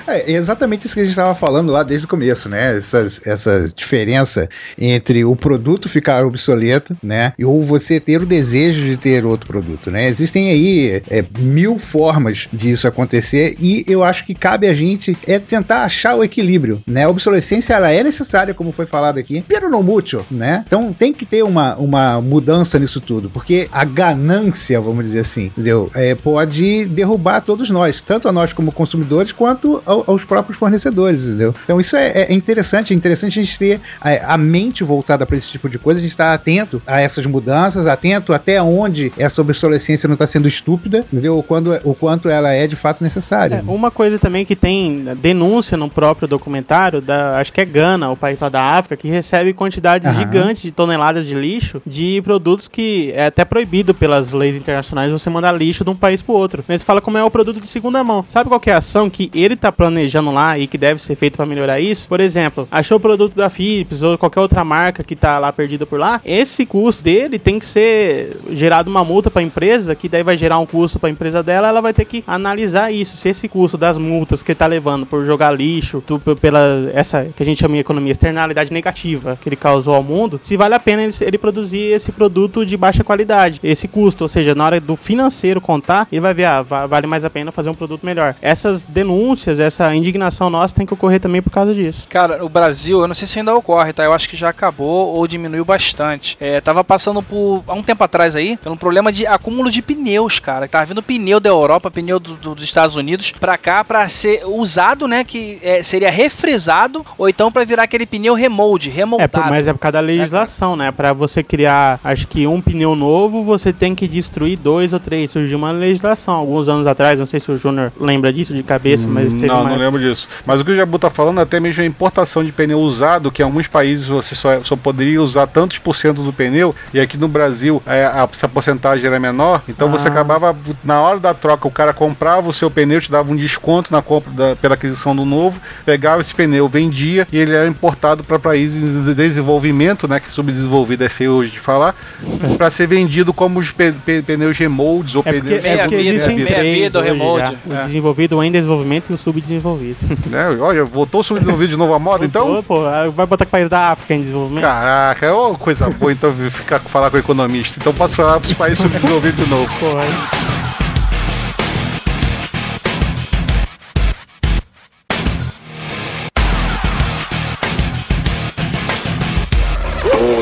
Speaker 5: É exatamente isso que a gente estava falando lá desde o começo, né? Essas, essa diferença entre o produto ficar obsoleto, né? Ou você ter o desejo de ter outro produto, né? Existem aí é, mil formas disso acontecer e eu acho que cabe a gente é tentar achar o equilíbrio, né? A obsolescência ela é necessária, como foi falado aqui, pero no mucho, né? Então tem que ter uma, uma mudança nisso tudo, porque a ganância, vamos dizer assim, entendeu? É, pode derrubar todos nós, tanto a nós como consumidores, quanto ao, aos próprios fornecedores, entendeu? Então isso é, é interessante, é interessante a gente ter a, a mente voltada para esse tipo de coisa, a gente estar atento a essas mudanças, atento até onde essa obsolescência não está sendo estúpida, entendeu? O, quando, o quanto ela é de fato necessária.
Speaker 1: É, uma coisa também que tem denúncia no próprio documentário, da, acho que é Gana, o país lá da África, que recebe quantidades Aham. gigantes de toneladas de lixo de produtos que é até proibido pelas leis internacionais você mandar lixo de um país pro outro. Mas fala como é o produto de segunda mão. Sabe qual é a ação que ele tá planejando lá e que deve ser feito para melhorar isso? Por exemplo, achou o produto da Philips ou qualquer outra marca que tá lá perdida por lá, esse custo dele tem que ser gerado uma multa para a empresa, que daí vai gerar um custo para a empresa dela, ela vai ter que analisar isso, se esse custo das multas que tá levando por jogar lixo, tu, pela essa que a gente chama de economia externalidade negativa que ele causou ao mundo, se vale a pena ele, ele produzir esse produto de baixa qualidade, esse custo, ou seja, na hora do financeiro contar, ele vai ver, ah, vale mais a pena fazer um produto melhor. Essas denúncias, essa indignação nossa tem que ocorrer também por causa disso.
Speaker 3: Cara, o Brasil, eu não sei se ainda ocorre, tá? Eu acho que já acabou ou diminuiu bastante. É, tava passando por, há um tempo atrás aí, pelo problema de acúmulo de pneus, cara. Tava vindo pneu da Europa, pneu do, do, dos Estados Unidos, pra cá pra ser usado, né? Que é, seria refresado, ou então pra virar aquele pneu remold, remoldado.
Speaker 1: É, mas é por causa da legislação, né? Pra você criar, acho que um pneu novo, você tem que destruir dois ou três. Surgiu uma legislação alguns anos atrás, não sei se o Júnior lembra disso de cabeça, mas teve
Speaker 7: Não,
Speaker 1: uma...
Speaker 7: não lembro disso. Mas o que o Jabu tá falando, até mesmo a importação de pneu usado, que em alguns países você só, só poderia usar tantos por cento do pneu, e aqui no Brasil é, a, essa porcentagem era menor, então ah. você acabava, na hora da troca, o cara comprava o seu pneu, te dava um desconto na compra da, pela aquisição do novo, pegava esse pneu, vendia, e ele era importado para países de desenvolvimento, né, que subdesenvolvido é feio hoje de falar, para ser vendido como os pneus remolds ou
Speaker 1: é porque. É porque existem
Speaker 3: meia
Speaker 1: três
Speaker 3: vida,
Speaker 1: hoje
Speaker 3: remold.
Speaker 1: já. O desenvolvido, o em desenvolvimento e o subdesenvolvido.
Speaker 7: Né? Olha, voltou o subdesenvolvido de novo a moda, então?
Speaker 1: Pô, vai botar que país da África em desenvolvimento?
Speaker 7: Caraca, é uma coisa boa então ficar falar com o economista. Então posso falar para os países subdesenvolvidos de novo.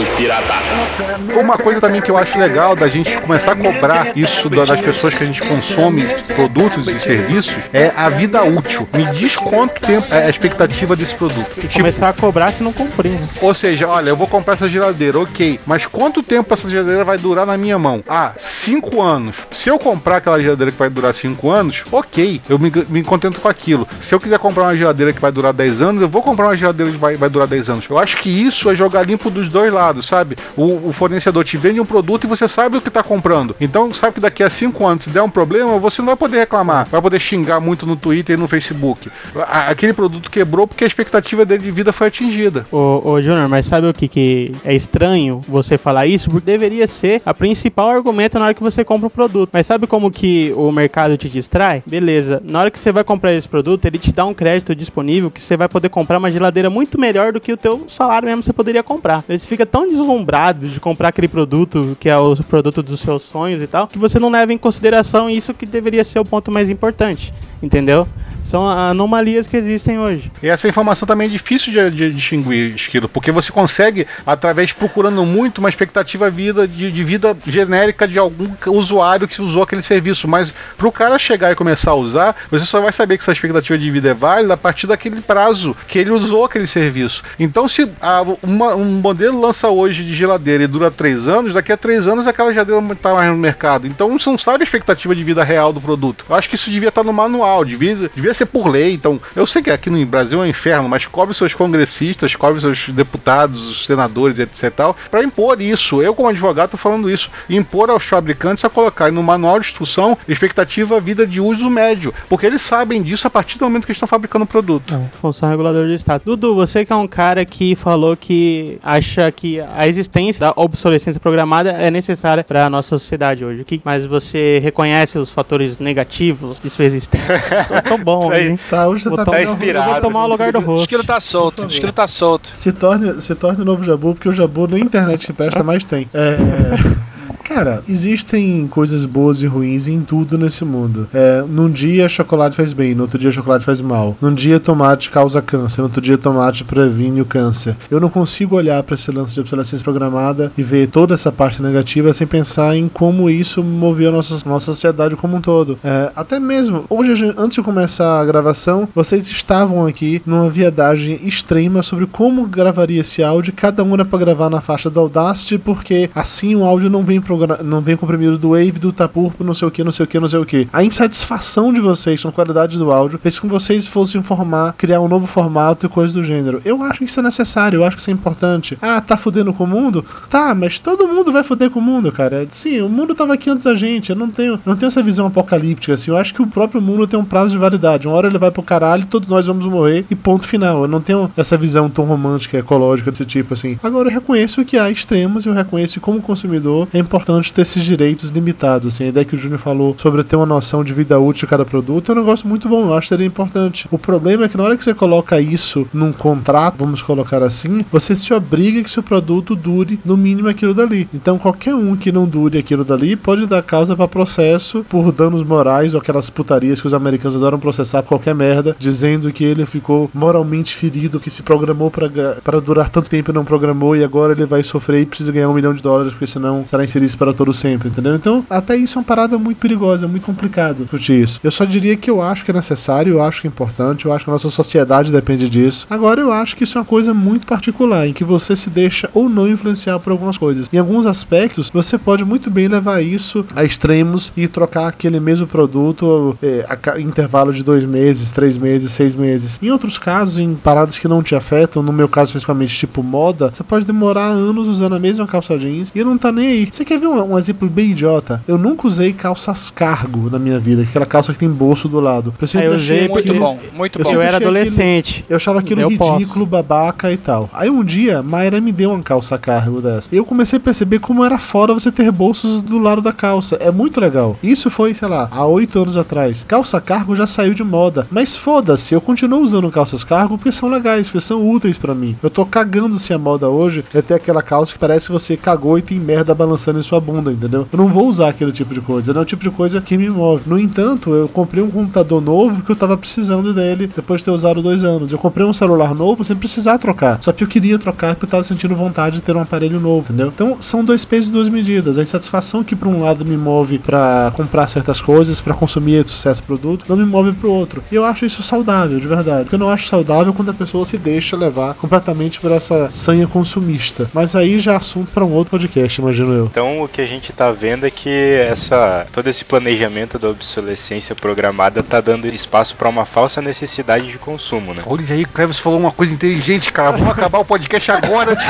Speaker 1: Pode.
Speaker 7: Uma coisa também que eu acho legal da gente começar a cobrar isso das pessoas que a gente consome produtos e serviços é a vida útil. Me diz quanto tempo é a expectativa desse produto.
Speaker 1: E tipo, começar a cobrar se não cumprir. Né?
Speaker 7: Ou seja, olha, eu vou comprar essa geladeira, ok, mas quanto tempo essa geladeira vai durar na minha mão? Ah, cinco anos. Se eu comprar aquela geladeira que vai durar cinco anos, ok, eu me, me contento com aquilo. Se eu quiser comprar uma geladeira que vai durar 10 anos, eu vou comprar uma geladeira que vai, vai durar 10 anos. Eu acho que isso é jogar limpo dos dois lados, sabe? O, o fornecedor te vende um produto e você sabe o que está comprando. Então, sabe que daqui a cinco anos, se der um problema, você não vai poder reclamar, vai poder xingar muito no Twitter e no Facebook. Aquele produto quebrou porque a expectativa dele de vida foi atingida.
Speaker 1: Ô, ô Júnior, mas sabe o que, que é estranho você falar isso? Porque deveria ser a principal argumento na hora que você compra o produto. Mas sabe como que o mercado te distrai? Beleza, na hora que você vai comprar esse produto, ele te dá um crédito disponível que você vai poder comprar uma geladeira muito melhor do que o teu salário mesmo você poderia comprar. Você fica tão deslumbrado de comprar aquele produto que é o produto dos seus sonhos e tal, que você não leva em consideração isso que deveria ser o ponto mais importante, entendeu? São anomalias que existem hoje.
Speaker 7: E essa informação também é difícil de, de distinguir, Esquilo, porque você consegue, através procurando muito uma expectativa vida, de, de vida genérica de algum usuário que usou aquele serviço. Mas para o cara chegar e começar a usar, você só vai saber que essa expectativa de vida é válida a partir daquele prazo que ele usou aquele serviço. Então, se a, uma, um modelo lança hoje de geladeira e dura três anos, daqui a três anos aquela geladeira está mais no mercado. Então, você não sabe a expectativa de vida real do produto. Eu acho que isso devia estar no manual, devia, devia ser por lei. Então, eu sei que aqui no Brasil é um inferno, mas cobre seus congressistas, cobre seus deputados, os senadores, etc. para impor isso. Eu, como advogado, estou falando isso. Impor aos fabricantes a colocar no manual de instrução expectativa vida de uso médio. Porque eles sabem disso a partir do momento que estão fabricando o produto.
Speaker 1: É, função reguladora do Estado. Dudu, você que é um cara que falou que acha que a existência da obsolescência programada é necessária para a nossa sociedade hoje. Que, mas você reconhece os fatores negativos de sua existência. tô, tô bom, hein?
Speaker 2: Tá, hoje você
Speaker 1: Vou
Speaker 2: tá
Speaker 1: tomar-
Speaker 4: inspirado.
Speaker 1: Eu vou tomar o lugar do
Speaker 3: O
Speaker 1: rosto.
Speaker 3: esquilo tá solto, o esquilo tá solto.
Speaker 2: Se torne, se torne o novo Jabu, porque o Jabu nem internet que presta mais tem. É. Cara, existem coisas boas e ruins em tudo nesse mundo. É, num dia chocolate faz bem, no outro dia chocolate faz mal. Num dia tomate causa câncer, no outro dia tomate previne o câncer. Eu não consigo olhar para esse lance de obsolescência programada e ver toda essa parte negativa sem pensar em como isso moveu a nossa, nossa sociedade como um todo. É, até mesmo, hoje, antes de começar a gravação, vocês estavam aqui numa viadagem extrema sobre como gravaria esse áudio. Cada um era para gravar na faixa da Audacity, porque assim o áudio não vem, progra- não vem comprimido do Wave, do Tapurpo, não sei o que, não sei o que, não sei o que. A insatisfação de vocês com a qualidade do áudio fez com que vocês fossem formar, criar um novo formato e coisas do gênero. Eu acho que isso é necessário, eu acho que isso é importante. Ah, tá fudendo com o mundo? Tá, mas todo mundo vai foder com o mundo, cara. Sim, o mundo tava aqui antes da gente. Eu não tenho, não tenho essa visão apocalíptica, assim. Eu acho que o próprio mundo tem um prazo de validade. Uma hora ele vai pro caralho, todos nós vamos morrer e ponto final. Eu não tenho essa visão tão romântica, ecológica desse tipo, assim. Agora eu reconheço que há extremos eu reconheço que, como consumidor, é importante ter esses direitos limitados, assim. A ideia que o Júnior falou sobre ter uma noção de vida útil de cada produto é um negócio muito bom. Eu acho que seria importante. O problema é que na hora que você coloca isso num contrato, vamos colocar assim, você se obriga que seu produto dure no mínimo aquilo dali. Então qualquer um que não dure aquilo dali pode dar causa para processo por danos morais ou aquelas putarias que os americanos adoram processar qualquer merda, dizendo que ele ficou moralmente ferido, que se programou para durar tanto tempo e não programou e agora ele vai sofrer e precisa ganhar um milhão de dólares porque senão será infeliz para todo sempre, entendeu? Então até isso é uma parada muito perigosa, é muito complicado discutir isso. Eu só diria que eu acho que é necessário, eu acho que é importante, eu acho que a nossa sociedade depende disso. Agora eu acho que isso é uma coisa muito particular, em que você se deixa ou não influenciar por algumas coisas. Em alguns aspectos, você pode muito bem levar isso a extremos e trocar aquele mesmo produto é, a intervalo de dois meses, três meses, seis meses. Em outros casos, em paradas que não te afetam, no meu caso principalmente tipo moda, você pode demorar anos usando a mesma calça jeans e não tá nem aí. Você quer ver um, um exemplo bem idiota? Eu nunca usei calças cargo na minha vida, aquela calça que tem bolso do lado. Eu sempre
Speaker 1: Ah, eu
Speaker 2: achei
Speaker 1: usei
Speaker 3: Muito
Speaker 2: aquilo-
Speaker 3: bom, muito
Speaker 2: Eu
Speaker 3: bom.
Speaker 1: Eu era
Speaker 2: achei aquilo-
Speaker 1: adolescente.
Speaker 2: eu achava aquilo
Speaker 1: Eu
Speaker 2: ridículo, babaca e tal. Aí um dia, Mayra me deu uma calça cargo dessa. Eu comecei a perceber como era foda você ter bolsos do lado da calça. É muito legal. Isso foi, sei lá, há oito anos atrás. Calça cargo já saiu de moda. Mas foda-se, eu continuo usando calças cargo porque são legais, porque são úteis pra mim. Eu tô cagando se a moda hoje é ter aquela calça que parece que você cagou e tem merda balançando em sua bunda, entendeu? Eu não vou usar aquele tipo de coisa. Não é o tipo de coisa que me move. No entanto, eu comprei um computador novo que eu tava precisando dele depois de ter usado dois anos. Eu comprei um celular novo sem precisar trocar. Só que eu queria trocar porque eu tava sentindo vontade de ter um aparelho novo, entendeu? Então são dois pesos e duas medidas. A insatisfação que por um lado me move pra comprar certas coisas, pra consumir sucesso produto, não me move pro outro. E eu acho isso saudável, de verdade. Porque eu não acho saudável quando a pessoa se deixa levar completamente por essa sanha consumista. Mas aí já é assunto pra um outro podcast, imagino eu.
Speaker 4: Então o que a gente tá vendo é que essa todo esse planejamento da obsolescência programada tá dando espaço para uma falsa necessidade de consumo, né?
Speaker 7: Olha aí, o Kevin falou uma coisa inteligente, cara. Vamos acabar o podcast agora, antes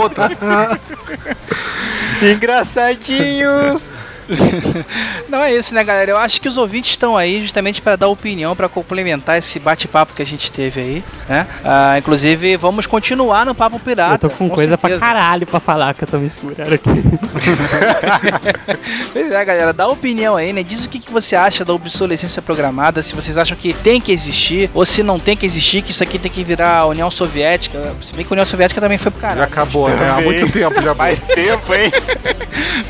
Speaker 7: outra.
Speaker 4: Engraçadinho!
Speaker 3: Não é isso, né, galera? Eu acho que os ouvintes estão aí justamente para dar opinião, para complementar esse bate-papo que a gente teve aí, né? Ah, inclusive, vamos continuar no Papo Pirata.
Speaker 1: Eu tô com, coisa pra
Speaker 3: certeza.
Speaker 1: caralho pra falar que eu tô me segurando aqui.
Speaker 3: Pois é, galera, dá opinião aí, né? Diz o que, que você acha da obsolescência programada, se vocês acham que tem que existir, ou se não tem que existir, que isso aqui tem que virar a União Soviética. Se bem que a União Soviética também foi pro
Speaker 7: Já
Speaker 3: caralho.
Speaker 7: acabou, né? Há muito tempo já.
Speaker 4: Faz tempo, hein?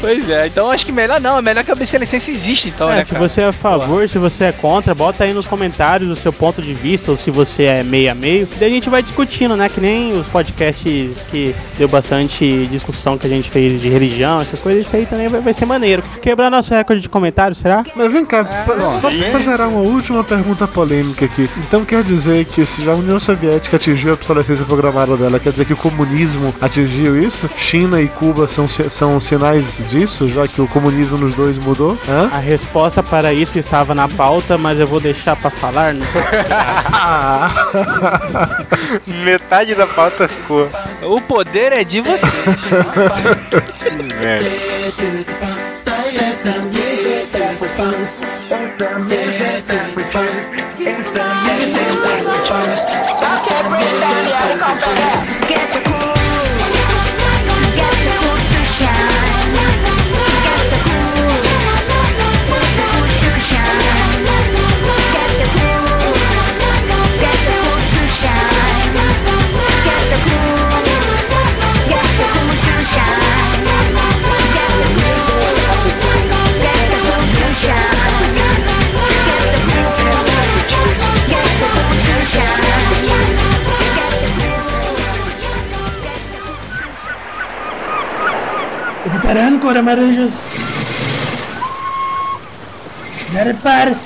Speaker 3: Pois é, então acho que melhor não, é melhor que a obsolescência existe, então,
Speaker 1: É,
Speaker 3: né,
Speaker 1: se
Speaker 3: cara?
Speaker 1: você é a favor, se você é contra, bota aí nos comentários o seu ponto de vista, ou se você é meio a meio. Daí a gente vai discutindo, né? Que nem os podcasts que deu bastante discussão que a gente fez de religião, essas coisas, isso aí também vai, vai ser maneiro. Quebrar nosso recorde de comentários, será?
Speaker 2: Mas vem cá, pa- só pra gerar uma última pergunta polêmica aqui. Então quer dizer que se a União Soviética atingiu a obsolescência programada dela, quer dizer que o comunismo atingiu isso? China e Cuba são, são sinais disso, já que o comunismo nos dois mudou? Hã?
Speaker 1: A resposta para isso estava na pauta, mas eu vou deixar pra falar. Né?
Speaker 4: Metade da pauta ficou.
Speaker 3: O poder é de você.
Speaker 4: É.
Speaker 6: Get
Speaker 1: Preparando, cor amaranjas. Já repare,